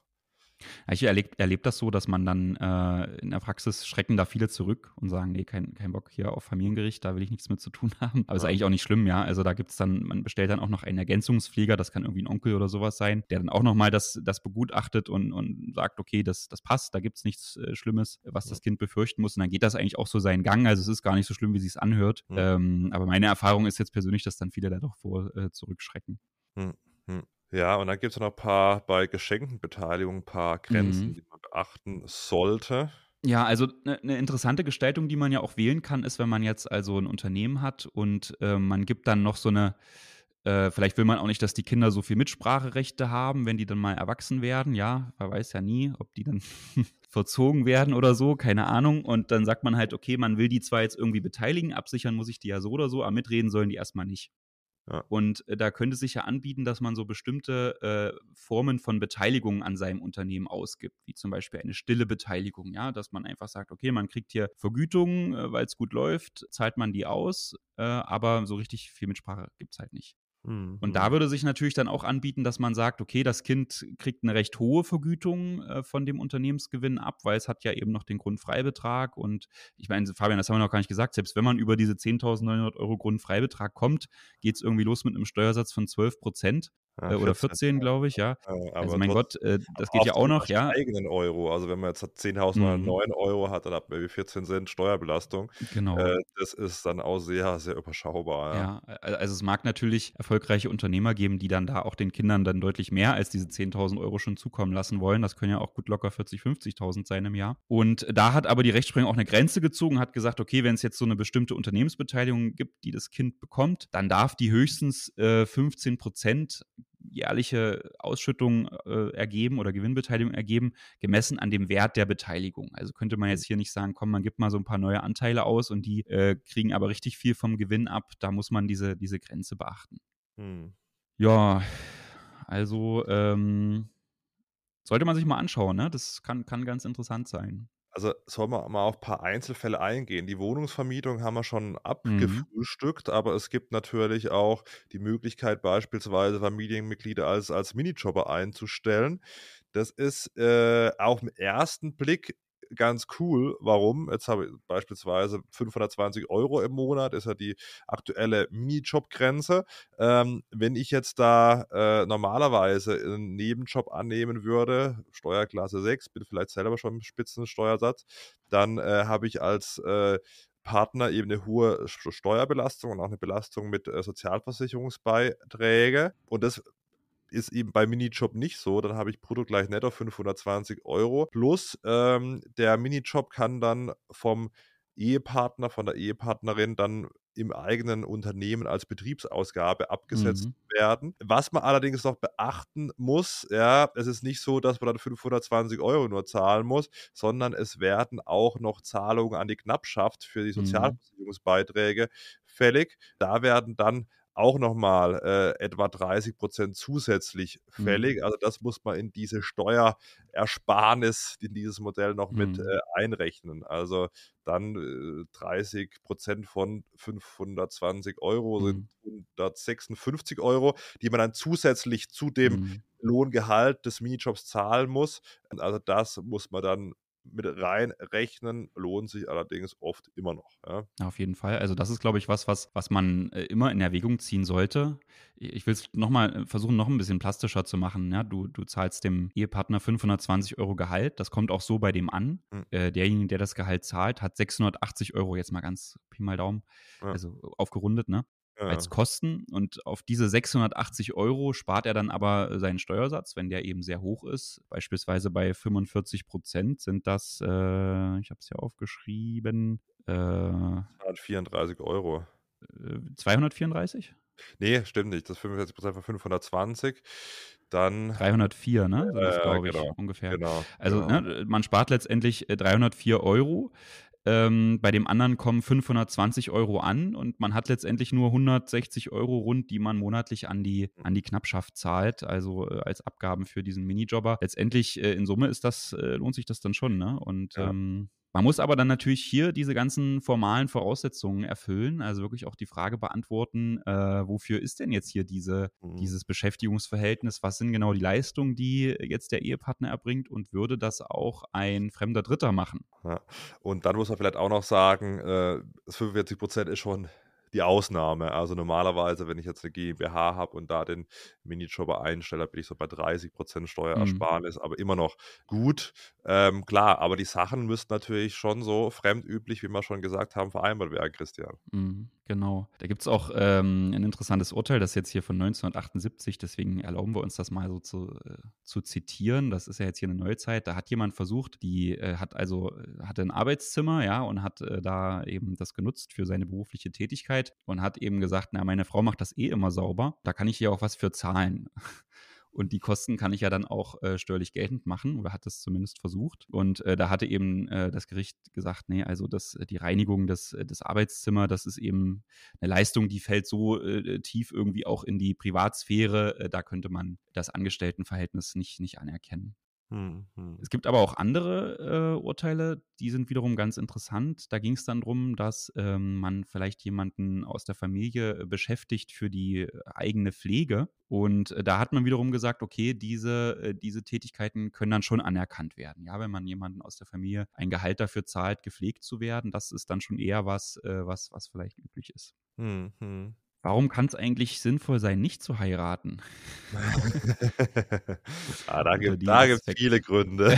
Ich erlebe erleb das so, dass man dann äh, in der Praxis schrecken da viele zurück und sagen, nee, kein, kein Bock hier auf Familiengericht, da will ich nichts mit zu tun haben. Aber ja. ist eigentlich auch nicht schlimm, ja. Also da gibt es dann, man bestellt dann auch noch einen Ergänzungspfleger, das kann irgendwie ein Onkel oder sowas sein, der dann auch nochmal das, das begutachtet und, und sagt, okay, das, das passt, da gibt es nichts äh, Schlimmes, was das Kind befürchten muss. Und dann geht das eigentlich auch so seinen Gang. Also es ist gar nicht so schlimm, wie es anhört. Ja. Ähm, aber meine Erfahrung ist jetzt persönlich, dass dann viele da doch vor äh, zurückschrecken. Ja, und dann gibt es noch ein paar bei geschenkten Beteiligungen ein paar Grenzen, mhm. die man beachten sollte. Ja, also eine ne interessante Gestaltung, die man ja auch wählen kann, ist, wenn man jetzt also ein Unternehmen hat und äh, man gibt dann noch so eine, äh, vielleicht will man auch nicht, dass die Kinder so viel Mitspracherechte haben, wenn die dann mal erwachsen werden. Ja, man weiß ja nie, ob die dann verzogen werden oder so, keine Ahnung. Und dann sagt man halt, okay, man will die zwar jetzt irgendwie beteiligen, absichern muss ich die ja so oder so, aber mitreden sollen die erstmal nicht. Und äh, da könnte sich ja anbieten, dass man so bestimmte äh, Formen von Beteiligung an seinem Unternehmen ausgibt, wie zum Beispiel eine stille Beteiligung, ja, dass man einfach sagt, okay, man kriegt hier Vergütungen, äh, weil es gut läuft, zahlt man die aus, äh, aber so richtig viel Mitsprache gibt es halt nicht. Mhm. Und da würde sich natürlich dann auch anbieten, dass man sagt, okay, das Kind kriegt eine recht hohe Vergütung äh, von dem Unternehmensgewinn ab, weil es hat ja eben noch den Grundfreibetrag. Und ich meine, Fabian, das haben wir noch gar nicht gesagt, selbst wenn man über diese 10.900 Euro Grundfreibetrag kommt, geht es irgendwie los mit einem Steuersatz von 12 Prozent. Ja, äh, oder 14, glaube ich, ja. ja also mein Gott, äh, das geht ja auch noch, ja. eigenen Euro, also wenn man jetzt 10.009 mhm. Euro hat, dann hat man 14 Cent Steuerbelastung. Genau. Äh, das ist dann auch sehr, sehr überschaubar. Ja. ja, also es mag natürlich erfolgreiche Unternehmer geben, die dann da auch den Kindern dann deutlich mehr als diese 10.000 Euro schon zukommen lassen wollen. Das können ja auch gut locker 40, 50.000 sein im Jahr. Und da hat aber die Rechtsprechung auch eine Grenze gezogen, hat gesagt, okay, wenn es jetzt so eine bestimmte Unternehmensbeteiligung gibt, die das Kind bekommt, dann darf die höchstens äh, 15 Prozent jährliche Ausschüttung äh, ergeben oder Gewinnbeteiligung ergeben, gemessen an dem Wert der Beteiligung. Also könnte man jetzt hier nicht sagen, komm, man gibt mal so ein paar neue Anteile aus und die äh, kriegen aber richtig viel vom Gewinn ab. Da muss man diese, diese Grenze beachten. Hm. Ja, also ähm, sollte man sich mal anschauen, ne? Das kann, kann ganz interessant sein. Also soll man mal auf ein paar Einzelfälle eingehen. Die Wohnungsvermietung haben wir schon mhm. abgefrühstückt, mhm. aber es gibt natürlich auch die Möglichkeit, beispielsweise Familienmitglieder als, als Minijobber einzustellen. Das ist äh, auf den ersten Blick ganz cool. Warum? Jetzt habe ich beispielsweise 520 Euro im Monat, ist ja die aktuelle Minijob-Grenze. Ähm, wenn ich jetzt da äh, normalerweise einen Nebenjob annehmen würde, Steuerklasse 6, bin vielleicht selber schon im Spitzensteuersatz, dann äh, habe ich als äh, Partner eben eine hohe Steuerbelastung und auch eine Belastung mit äh, Sozialversicherungsbeiträge. Und das ist eben bei Minijob nicht so. Dann habe ich brutto gleich netto 520 Euro. Plus ähm, der Minijob kann dann vom Ehepartner, von der Ehepartnerin dann im eigenen Unternehmen als Betriebsausgabe abgesetzt mhm. werden. Was man allerdings noch beachten muss, ja, es ist nicht so, dass man dann 520 Euro nur zahlen muss, sondern es werden auch noch Zahlungen an die Knappschaft für die mhm. Sozialversicherungsbeiträge mhm. fällig. Da werden dann auch nochmal äh, etwa 30 Prozent zusätzlich fällig. Mhm. Also das muss man in diese Steuerersparnis in dieses Modell noch mhm. mit äh, einrechnen. Also dann äh, 30 Prozent von 520 Euro mhm. sind 156 Euro, die man dann zusätzlich zu dem mhm. Lohngehalt des Minijobs zahlen muss. Also das muss man dann mit reinrechnen, lohnt sich allerdings oft immer noch. Ja. auf jeden Fall. Also das ist, glaube ich, was, was, was man äh, immer in Erwägung ziehen sollte. Ich will es nochmal äh, versuchen, noch ein bisschen plastischer zu machen. Ja, du, du zahlst dem Ehepartner 520 Euro Gehalt. Das kommt auch so bei dem an. Mhm. Äh, derjenige, der das Gehalt zahlt, hat 680 Euro, jetzt mal ganz Pi mal Daumen, ja. also aufgerundet, ne? Ja. als Kosten. Und auf diese 680 Euro spart er dann aber seinen Steuersatz, wenn der eben sehr hoch ist. Beispielsweise bei 45 Prozent sind das, äh, ich habe es ja aufgeschrieben, äh, 234 Euro. 234? Äh, nee, stimmt nicht. Das 45 Prozent von 520 dann 304, ne? Das, glaube ich, genau, ungefähr. Genau, also genau. Ne, man spart letztendlich 304 äh, Euro. Ähm, bei dem anderen kommen 520 Euro an und man hat letztendlich nur 160 Euro rund, die man monatlich an die, an die Knappschaft zahlt, also äh, als Abgaben für diesen Minijobber. Letztendlich äh, in Summe ist das, äh, lohnt sich das dann schon, ne? Und ja. ähm, man muss aber dann natürlich hier diese ganzen formalen Voraussetzungen erfüllen, also wirklich auch die Frage beantworten, äh, wofür ist denn jetzt hier diese, mhm. dieses Beschäftigungsverhältnis? Was sind genau die Leistungen, die jetzt der Ehepartner erbringt und würde das auch ein fremder Dritter machen? Ja. Und dann muss man vielleicht auch noch sagen, äh, 45 Prozent ist schon die Ausnahme. Also normalerweise, wenn ich jetzt eine GmbH habe und da den Minijobber einstelle, bin ich so bei 30 Prozent Steuerersparnis, mhm. aber immer noch gut. Ähm, klar, aber die Sachen müssten natürlich schon so fremdüblich, wie wir schon gesagt haben, vereinbart werden, Christian. Mhm. Genau. Da gibt es auch ähm, ein interessantes Urteil, das jetzt hier von 1978, deswegen erlauben wir uns das mal so zu, äh, zu zitieren. Das ist ja jetzt hier eine neue Zeit. Da hat jemand versucht, die äh, hat also äh, hatte ein Arbeitszimmer, ja, und hat äh, da eben das genutzt für seine berufliche Tätigkeit und hat eben gesagt, na, meine Frau macht das eh immer sauber, da kann ich hier auch was für zahlen. Und die Kosten kann ich ja dann auch äh, steuerlich geltend machen oder hat das zumindest versucht. Und äh, da hatte eben äh, das Gericht gesagt, nee, also das, äh, die Reinigung des, äh, des Arbeitszimmers, das ist eben eine Leistung, die fällt so äh, tief irgendwie auch in die Privatsphäre, da könnte man das Angestelltenverhältnis nicht, nicht anerkennen. Hm, hm. Es gibt aber auch andere äh, Urteile, die sind wiederum ganz interessant. Da ging es dann darum, dass ähm, man vielleicht jemanden aus der Familie äh, beschäftigt für die äh, eigene Pflege. Und äh, da hat man wiederum gesagt, okay, diese, diese Tätigkeiten können dann schon anerkannt werden. Ja, wenn man jemanden aus der Familie ein Gehalt dafür zahlt, gepflegt zu werden, das ist dann schon eher was, äh, was, was vielleicht üblich ist. Hm, hm. Warum kann es eigentlich sinnvoll sein, nicht zu heiraten? ah, da gibt es viele Gründe.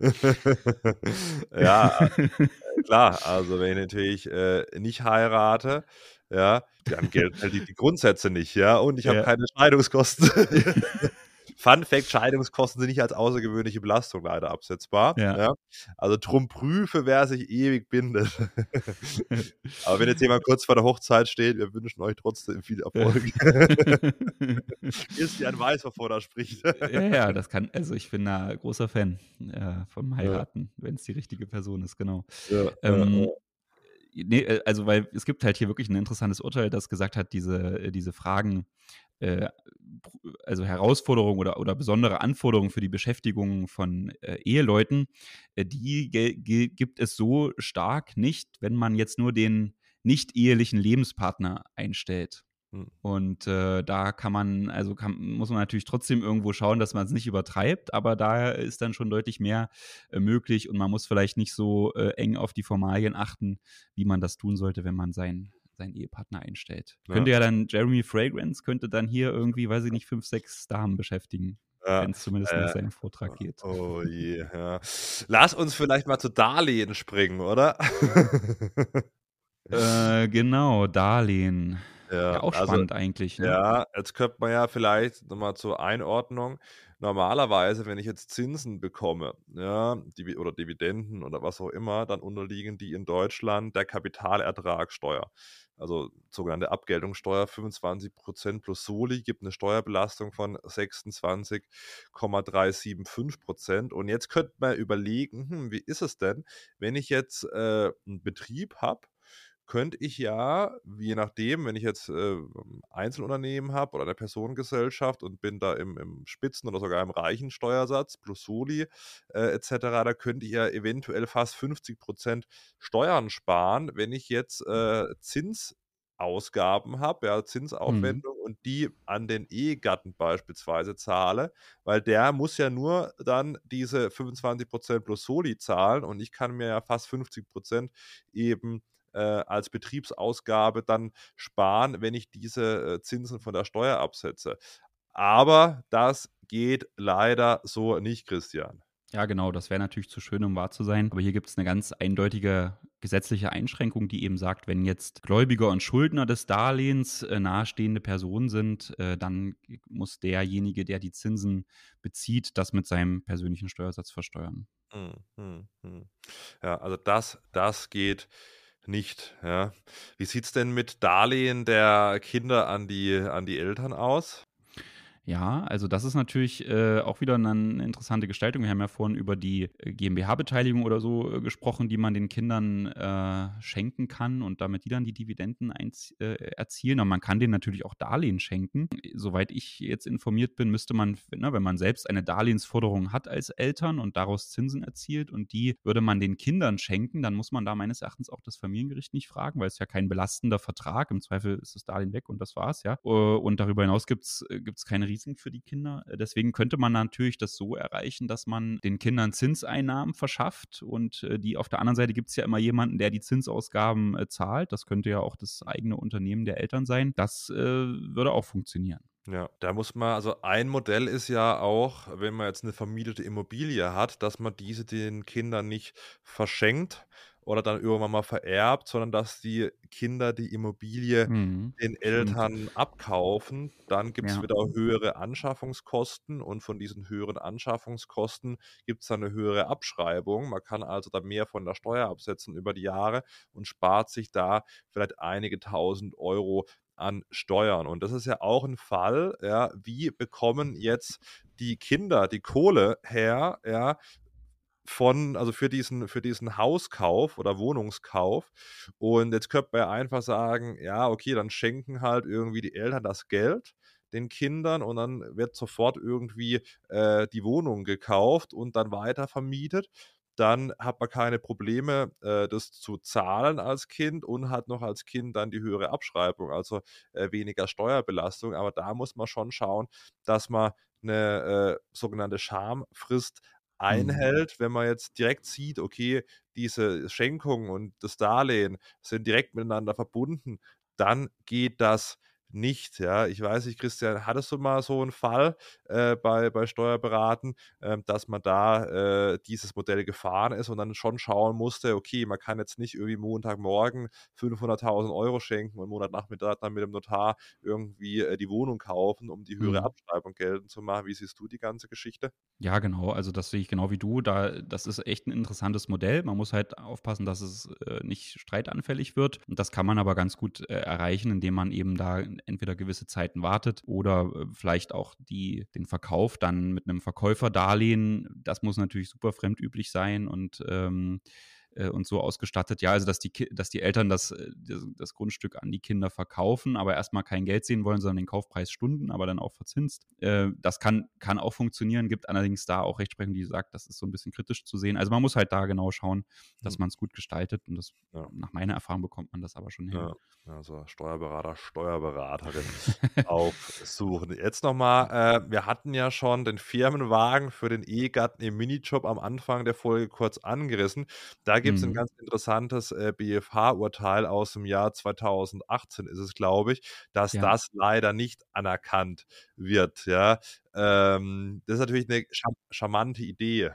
ja, klar. Also wenn ich natürlich äh, nicht heirate, ja, dann gelten halt die, die Grundsätze nicht, ja, und ich habe ja. keine Scheidungskosten. Fun Fact: Scheidungskosten sind nicht als außergewöhnliche Belastung leider absetzbar. Ja. ja. Also drum prüfe, wer sich ewig bindet. Aber wenn jetzt jemand kurz vor der Hochzeit steht, wir wünschen euch trotzdem viel Erfolg. Ist ein weiß, wovor da spricht. ja, ja, das kann, also ich bin da großer Fan äh, vom Heiraten, ja. wenn es die richtige Person ist, genau. Ja, ähm, nee, äh, also weil es gibt halt hier wirklich ein interessantes Urteil, das gesagt hat, diese, äh, diese Fragen, äh, also Herausforderungen oder, oder besondere Anforderungen für die Beschäftigung von äh, Eheleuten, äh, die gibt es so stark nicht, wenn man jetzt nur den nicht ehelichen Lebenspartner einstellt. Hm. Und äh, da kann man, also kann, muss man natürlich trotzdem irgendwo schauen, dass man es nicht übertreibt, aber da ist dann schon deutlich mehr äh, möglich und man muss vielleicht nicht so äh, eng auf die Formalien achten, wie man das tun sollte, wenn man seinen seinen Ehepartner einstellt. Ja. Könnte ja dann Jeremy Fragrance könnte dann hier irgendwie, weiß ich nicht, fünf, sechs Damen beschäftigen. Ja, wenn es zumindest äh, nach seinem Vortrag geht. Oh je, ja. Lass uns vielleicht mal zu Darlehen springen, oder? äh, genau, Darlehen. Ja, ja auch also, spannend eigentlich. Ne? Ja, jetzt könnte man ja vielleicht nochmal zur Einordnung. Normalerweise, wenn ich jetzt Zinsen bekomme, ja, oder Dividenden oder was auch immer, dann unterliegen die in Deutschland der Kapitalertragssteuer also sogenannte Abgeltungssteuer, 25% plus Soli, gibt eine Steuerbelastung von 26,375%. Und jetzt könnte man überlegen, hm, wie ist es denn, wenn ich jetzt äh, einen Betrieb habe, könnte ich ja, je nachdem, wenn ich jetzt äh, Einzelunternehmen habe oder eine Personengesellschaft und bin da im, im Spitzen- oder sogar im reichen Steuersatz plus Soli äh, etc., da könnte ich ja eventuell fast 50% Steuern sparen, wenn ich jetzt äh, Zinsausgaben habe, ja, mhm. Zinsaufwendung mhm. und die an den Ehegatten beispielsweise zahle, weil der muss ja nur dann diese 25% plus Soli zahlen und ich kann mir ja fast 50% eben äh, als Betriebsausgabe dann sparen, wenn ich diese äh, Zinsen von der Steuer absetze. Aber das geht leider so nicht, Christian. Ja, genau, das wäre natürlich zu schön, um wahr zu sein. Aber hier gibt es eine ganz eindeutige gesetzliche Einschränkung, die eben sagt, wenn jetzt Gläubiger und Schuldner des Darlehens äh, nahestehende Personen sind, äh, dann muss derjenige, der die Zinsen bezieht, das mit seinem persönlichen Steuersatz versteuern. Hm, hm, hm. Ja, also das, das geht nicht. Ja. Wie sieht es denn mit Darlehen der Kinder an die, an die Eltern aus? Ja, also das ist natürlich äh, auch wieder eine interessante Gestaltung. Wir haben ja vorhin über die äh, GmbH-Beteiligung oder so äh, gesprochen, die man den Kindern äh, schenken kann und damit die dann die Dividenden äh, erzielen. Und man kann denen natürlich auch Darlehen schenken. Soweit ich jetzt informiert bin, müsste man, ne, wenn man selbst eine Darlehensforderung hat als Eltern und daraus Zinsen erzielt und die würde man den Kindern schenken, dann muss man da meines Erachtens auch das Familiengericht nicht fragen, weil es ja kein belastender Vertrag. Im Zweifel ist das Darlehen weg und das war's, ja. Äh, und darüber hinaus gibt es keine Riesen für die Kinder. Äh, deswegen könnte man natürlich das so erreichen, dass man den Kindern Zinseinnahmen verschafft und äh, die auf der anderen Seite gibt es ja immer jemanden, der die Zinsausgaben äh, zahlt. Das könnte ja auch das eigene Unternehmen der Eltern sein. Das äh, würde auch funktionieren. Ja, da muss man, also ein Modell ist ja auch, wenn man jetzt eine vermietete Immobilie hat, dass man diese den Kindern nicht verschenkt, oder dann irgendwann mal vererbt, sondern dass die Kinder die Immobilie mhm. den Eltern abkaufen. Dann gibt es ja. wieder höhere Anschaffungskosten und von diesen höheren Anschaffungskosten gibt es dann eine höhere Abschreibung. Man kann also da mehr von der Steuer absetzen über die Jahre und spart sich da vielleicht einige tausend Euro an Steuern. Und das ist ja auch ein Fall, ja, wie bekommen jetzt die Kinder die Kohle her, ja, von, also für diesen, für diesen Hauskauf oder Wohnungskauf. Und jetzt könnte man ja einfach sagen, ja, okay, dann schenken halt irgendwie die Eltern das Geld den Kindern und dann wird sofort irgendwie äh, die Wohnung gekauft und dann weiter vermietet. Dann hat man keine Probleme, äh, das zu zahlen als Kind und hat noch als Kind dann die höhere Abschreibung, also äh, weniger Steuerbelastung. Aber da muss man schon schauen, dass man eine äh, sogenannte Schamfrist. Einhält, wenn man jetzt direkt sieht, okay, diese Schenkung und das Darlehen sind direkt miteinander verbunden, dann geht das nicht. Ja, ich weiß nicht, Christian, hattest du mal so einen Fall äh, bei, bei Steuerberaten, äh, dass man da äh, dieses Modell gefahren ist und dann schon schauen musste, okay, man kann jetzt nicht irgendwie Montagmorgen 500.000 Euro schenken und Monatnachmittag dann mit dem Notar irgendwie äh, die Wohnung kaufen, um die höhere mhm. Abschreibung geltend zu machen. Wie siehst du die ganze Geschichte? Ja, genau. Also das sehe ich genau wie du. Da, das ist echt ein interessantes Modell. Man muss halt aufpassen, dass es äh, nicht streitanfällig wird. Und das kann man aber ganz gut äh, erreichen, indem man eben da entweder gewisse Zeiten wartet oder äh, vielleicht auch die, den Verkauf dann mit einem Verkäuferdarlehen. Das muss natürlich super fremdüblich sein und ähm, äh, und so ausgestattet. Ja, also dass die, dass die Eltern das, äh, das, das, Grundstück an die Kinder verkaufen, aber erstmal kein Geld sehen wollen, sondern den Kaufpreis Stunden, aber dann auch verzinst. Äh, das kann, kann auch funktionieren, gibt allerdings da auch Rechtsprechung, die sagt, das ist so ein bisschen kritisch zu sehen. Also man muss halt da genau schauen, dass mhm. man es gut gestaltet und das, ja. nach meiner Erfahrung bekommt man das aber schon hin. Ja. Also Steuerberater, Steuerberaterin aufsuchen. Jetzt nochmal, äh, wir hatten ja schon den Firmenwagen für den Ehegatten im Minijob am Anfang der Folge kurz angerissen. Da gibt es ein mhm. ganz interessantes äh, BFH-Urteil aus dem Jahr 2018, ist es, glaube ich, dass ja. das leider nicht anerkannt wird. Ja, ähm, das ist natürlich eine charmante Idee.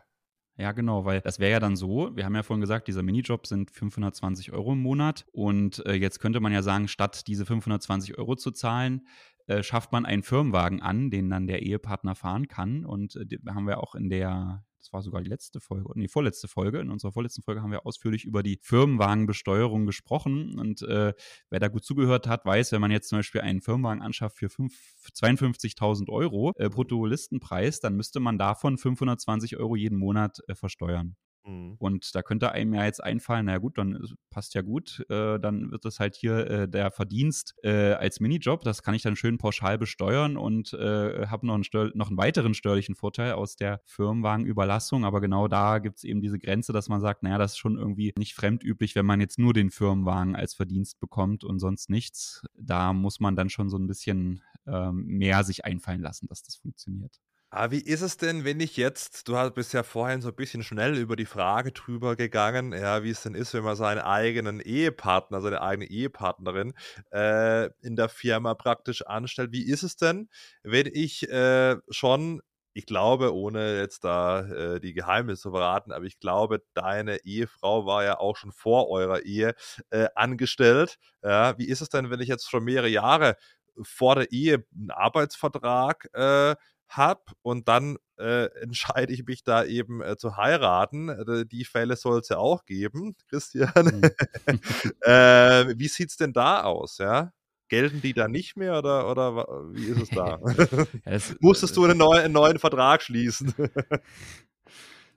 Ja, genau, weil das wäre ja dann so, wir haben ja vorhin gesagt, dieser Minijob sind 520 Euro im Monat und äh, jetzt könnte man ja sagen, statt diese 520 Euro zu zahlen, äh, schafft man einen Firmenwagen an, den dann der Ehepartner fahren kann und äh, haben wir auch in der das war sogar die letzte Folge, nee, vorletzte Folge. In unserer vorletzten Folge haben wir ausführlich über die Firmenwagenbesteuerung gesprochen. Und äh, wer da gut zugehört hat, weiß, wenn man jetzt zum Beispiel einen Firmenwagen anschafft für 52.000 Euro äh, Brutto-Listenpreis, dann müsste man davon 520 Euro jeden Monat äh, versteuern. Mhm. Und da könnte einem ja jetzt einfallen, naja gut, dann passt ja gut, äh, dann wird das halt hier äh, der Verdienst äh, als Minijob, das kann ich dann schön pauschal besteuern und äh, habe noch, einen noch einen weiteren steuerlichen Vorteil aus der Firmenwagenüberlassung. Aber genau da gibt es eben diese Grenze, dass man sagt, naja, das ist schon irgendwie nicht fremdüblich, wenn man jetzt nur den Firmenwagen als Verdienst bekommt und sonst nichts. Da muss man dann schon so ein bisschen ähm, mehr sich einfallen lassen, dass das funktioniert. Aber wie ist es denn, wenn ich jetzt, du bist ja vorhin so ein bisschen schnell über die Frage drüber gegangen, ja, wie es denn ist, wenn man seinen eigenen Ehepartner, seine eigene Ehepartnerin äh, in der Firma praktisch anstellt. Wie ist es denn, wenn ich äh, schon ich glaube, ohne jetzt da äh, die Geheimnisse zu verraten, aber ich glaube, deine Ehefrau war ja auch schon vor eurer Ehe äh, angestellt. Ja, wie ist es denn, wenn ich jetzt schon mehrere Jahre vor der Ehe einen Arbeitsvertrag äh, habe und dann äh, entscheide ich mich da eben äh, zu heiraten. Äh, die Fälle soll es ja auch geben, Christian. Mhm. äh, wie sieht es denn da aus, ja? Gelten die da nicht mehr oder, oder wie ist es da? ja, das, Musstest du einen neuen, einen neuen Vertrag schließen?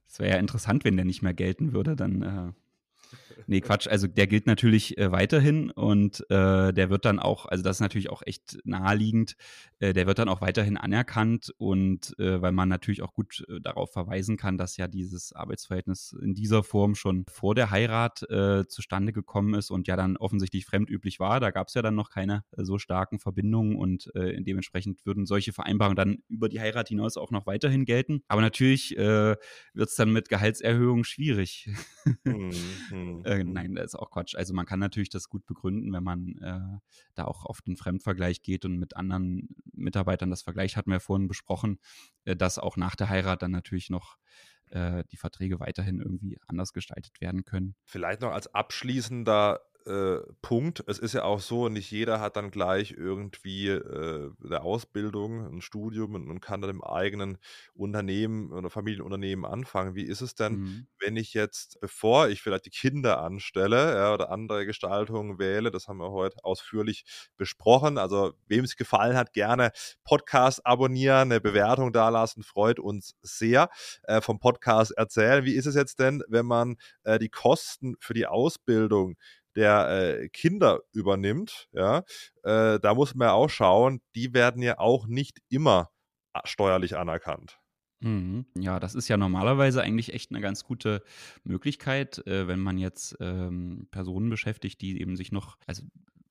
Es wäre ja interessant, wenn der nicht mehr gelten würde, dann äh, Nee, Quatsch. Also der gilt natürlich äh, weiterhin und äh, der wird dann auch, also das ist natürlich auch echt naheliegend, äh, der wird dann auch weiterhin anerkannt und äh, weil man natürlich auch gut äh, darauf verweisen kann, dass ja dieses Arbeitsverhältnis in dieser Form schon vor der Heirat äh, zustande gekommen ist und ja dann offensichtlich fremdüblich war. Da gab es ja dann noch keine so starken Verbindungen und dementsprechend würden solche Vereinbarungen dann über die Heirat hinaus auch noch weiterhin gelten. Aber natürlich wird es dann mit Gehaltserhöhungen schwierig. Mhm. Äh, mhm. nein, das ist auch Quatsch. Also man kann natürlich das gut begründen, wenn man äh, da auch auf den Fremdvergleich geht und mit anderen Mitarbeitern das Vergleich hatten wir vorhin besprochen, äh, dass auch nach der Heirat dann natürlich noch äh, die Verträge weiterhin irgendwie anders gestaltet werden können. Vielleicht noch als abschließender äh, Punkt. Es ist ja auch so, nicht jeder hat dann gleich irgendwie äh, eine Ausbildung, ein Studium und, kann dann im eigenen Unternehmen oder Familienunternehmen anfangen. Wie ist es denn, mhm. wenn ich jetzt, bevor ich vielleicht die Kinder anstelle ja, oder andere Gestaltungen wähle, das haben wir heute ausführlich besprochen. Also, wem es gefallen hat, gerne Podcast abonnieren, eine Bewertung dalassen, freut uns sehr. Äh, vom Podcast erzählen. Wie ist es jetzt denn, wenn man äh, die Kosten für die Ausbildung der äh, Kinder übernimmt, ja, äh, da muss man ja auch schauen, die werden ja auch nicht immer äh, steuerlich anerkannt. Mhm. Ja, das ist ja normalerweise eigentlich echt eine ganz gute Möglichkeit, äh, wenn man jetzt ähm, Personen beschäftigt, die eben sich noch, also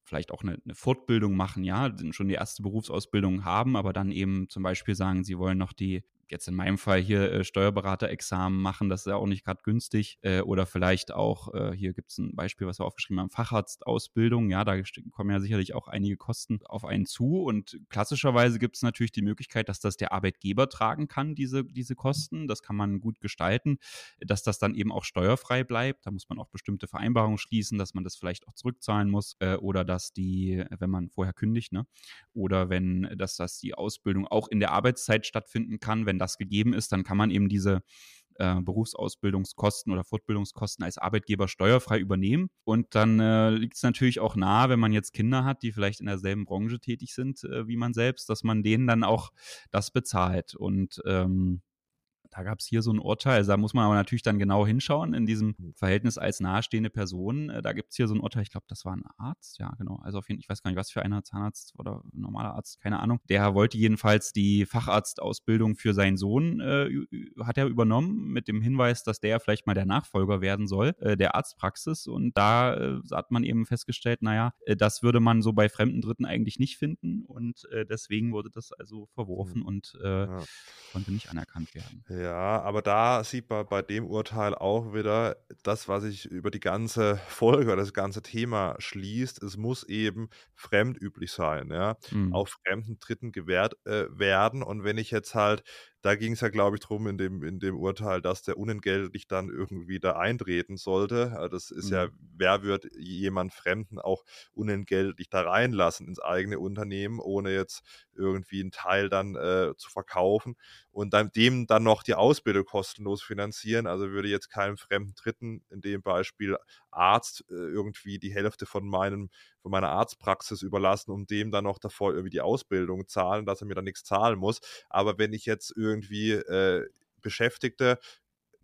vielleicht auch eine, eine, Fortbildung machen, ja, schon die erste Berufsausbildung haben, aber dann eben zum Beispiel sagen, sie wollen noch die jetzt in meinem Fall hier äh, Steuerberaterexamen machen, das ist ja auch nicht gerade günstig. Äh, oder vielleicht auch, äh, hier gibt es ein Beispiel, was wir aufgeschrieben haben, Facharztausbildung. Ja, da kommen ja sicherlich auch einige Kosten auf einen zu. Und klassischerweise gibt es natürlich die Möglichkeit, dass das der Arbeitgeber tragen kann, diese, diese Kosten. Das kann man gut gestalten, dass das dann eben auch steuerfrei bleibt. Da muss man auch bestimmte Vereinbarungen schließen, dass man das vielleicht auch zurückzahlen muss äh, oder dass die, wenn man vorher kündigt, ne? oder wenn, dass das die Ausbildung auch in der Arbeitszeit stattfinden kann, wenn das gegeben ist, dann kann man eben diese äh, Berufsausbildungskosten oder Fortbildungskosten als Arbeitgeber steuerfrei übernehmen. Und dann äh, liegt es natürlich auch nahe, wenn man jetzt Kinder hat, die vielleicht in derselben Branche tätig sind äh, wie man selbst, dass man denen dann auch das bezahlt. Und ähm, da gab es hier so ein Urteil, also da muss man aber natürlich dann genau hinschauen in diesem mhm. Verhältnis als nahestehende Person. Äh, da gibt es hier so ein Urteil, ich glaube, das war ein Arzt, ja, genau. Also auf jeden Fall, ich weiß gar nicht, was für einer, Zahnarzt oder normaler Arzt, keine Ahnung. Der wollte jedenfalls die Facharztausbildung für seinen Sohn, äh, hat er übernommen, mit dem Hinweis, dass der vielleicht mal der Nachfolger werden soll, äh, der Arztpraxis. Und da äh, hat man eben festgestellt, naja, äh, das würde man so bei fremden Dritten eigentlich nicht finden. Und äh, deswegen wurde das also verworfen mhm. und ja. konnte nicht anerkannt werden. Ja, aber da sieht man bei dem Urteil auch wieder das, was sich über die ganze Folge oder das ganze Thema schließt. Es muss eben fremdüblich sein, ja, mhm. auf fremden Dritten gewährt äh, werden. Und wenn ich jetzt halt da ging es ja, glaube ich, darum in dem, in dem Urteil, dass der unentgeltlich dann irgendwie da eintreten sollte. Also das ist mhm. ja, wer wird jemand Fremden auch unentgeltlich da reinlassen ins eigene Unternehmen, ohne jetzt irgendwie einen Teil dann äh, zu verkaufen und dann, dem dann noch die Ausbildung kostenlos finanzieren. Also würde jetzt keinem fremden Dritten, in dem Beispiel Arzt, äh, irgendwie die Hälfte von meinem von meiner Arztpraxis überlassen, um dem dann noch davor irgendwie die Ausbildung zahlen, dass er mir dann nichts zahlen muss. Aber wenn ich jetzt irgendwie äh, Beschäftigte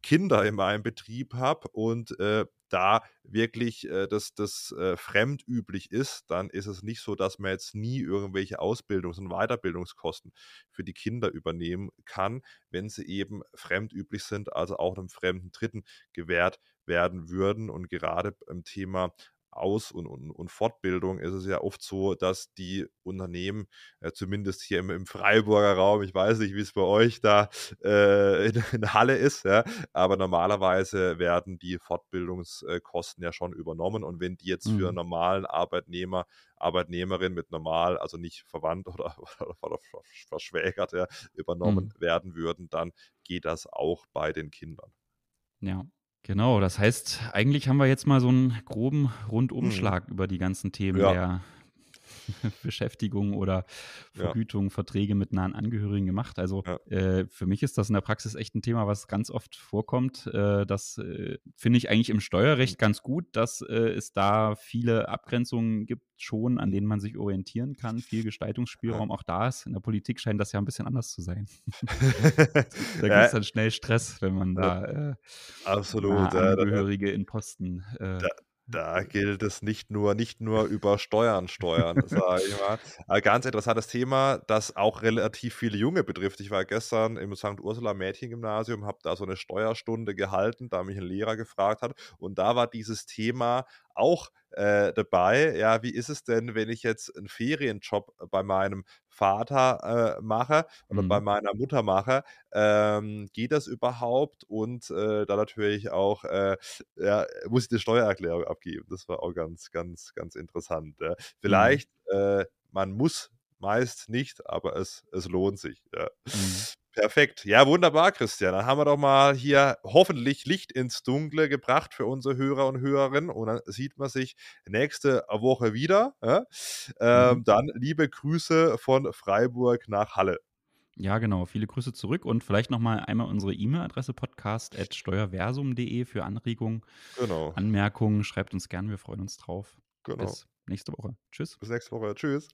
Kinder in meinem Betrieb habe und äh, da wirklich äh, das, das äh, fremdüblich ist, dann ist es nicht so, dass man jetzt nie irgendwelche Ausbildungs- und Weiterbildungskosten für die Kinder übernehmen kann, wenn sie eben fremdüblich sind, also auch einem fremden Dritten gewährt werden würden. Und gerade beim Thema aus- und, und, und, Fortbildung ist es ja oft so, dass die Unternehmen, äh, zumindest hier im, im, Freiburger Raum, ich weiß nicht, wie es bei euch da äh, in, in, Halle ist, ja, aber normalerweise werden die Fortbildungskosten ja schon übernommen und wenn die jetzt mhm. für einen normalen Arbeitnehmer, Arbeitnehmerin mit normal, also nicht verwandt oder, oder, oder verschwägert, ja, übernommen mhm. werden würden, dann geht das auch bei den Kindern. Ja, Genau, das heißt, eigentlich haben wir jetzt mal so einen groben Rundumschlag mhm. über die ganzen Themen ja. der Beschäftigung oder Vergütung, ja. Verträge mit nahen Angehörigen gemacht. Also ja. äh, für mich ist das in der Praxis echt ein Thema, was ganz oft vorkommt. Äh, das äh, finde ich eigentlich im Steuerrecht ganz gut, dass äh, es da viele Abgrenzungen gibt schon, an denen man sich orientieren kann, viel Gestaltungsspielraum auch da ist. In der Politik scheint das ja ein bisschen anders zu sein. da gibt es dann schnell Stress, wenn man da äh, Absolut, Angehörige in Posten äh, da, da gilt es nicht nur, nicht nur über Steuern steuern, sage ich mal. Aber ganz interessantes Thema, das auch relativ viele Junge betrifft. Ich war gestern im St. Ursula Mädchengymnasium, habe da so eine Steuerstunde gehalten, da mich ein Lehrer gefragt hat. Und da war dieses Thema auch äh, dabei. Ja, wie ist es denn, wenn ich jetzt einen Ferienjob bei meinem Vater äh, mache oder mhm. bei meiner Mutter mache? Ähm, geht das überhaupt? Und äh, da natürlich auch, äh, ja, muss ich eine Steuererklärung abgeben. Das war auch ganz, ganz, ganz interessant. Ja. Mhm. Vielleicht, mhm. man muss meist nicht, aber es, es lohnt sich. Ja. Mhm. Perfekt. Ja, wunderbar, Christian. Dann haben wir doch mal hier hoffentlich Licht ins Dunkle gebracht für unsere Hörer und Hörerinnen. Und dann sieht man sich nächste Woche wieder. Ja? Ähm, mhm. Dann liebe Grüße von Freiburg nach Halle. Ja, genau. Viele Grüße zurück und vielleicht nochmal einmal unsere E-Mail-Adresse podcast.steuerversum.de für Anregungen, genau. Anmerkungen. Schreibt uns gern, wir freuen uns drauf. Genau. Bis nächste Woche. Tschüss. Bis nächste Woche. Tschüss.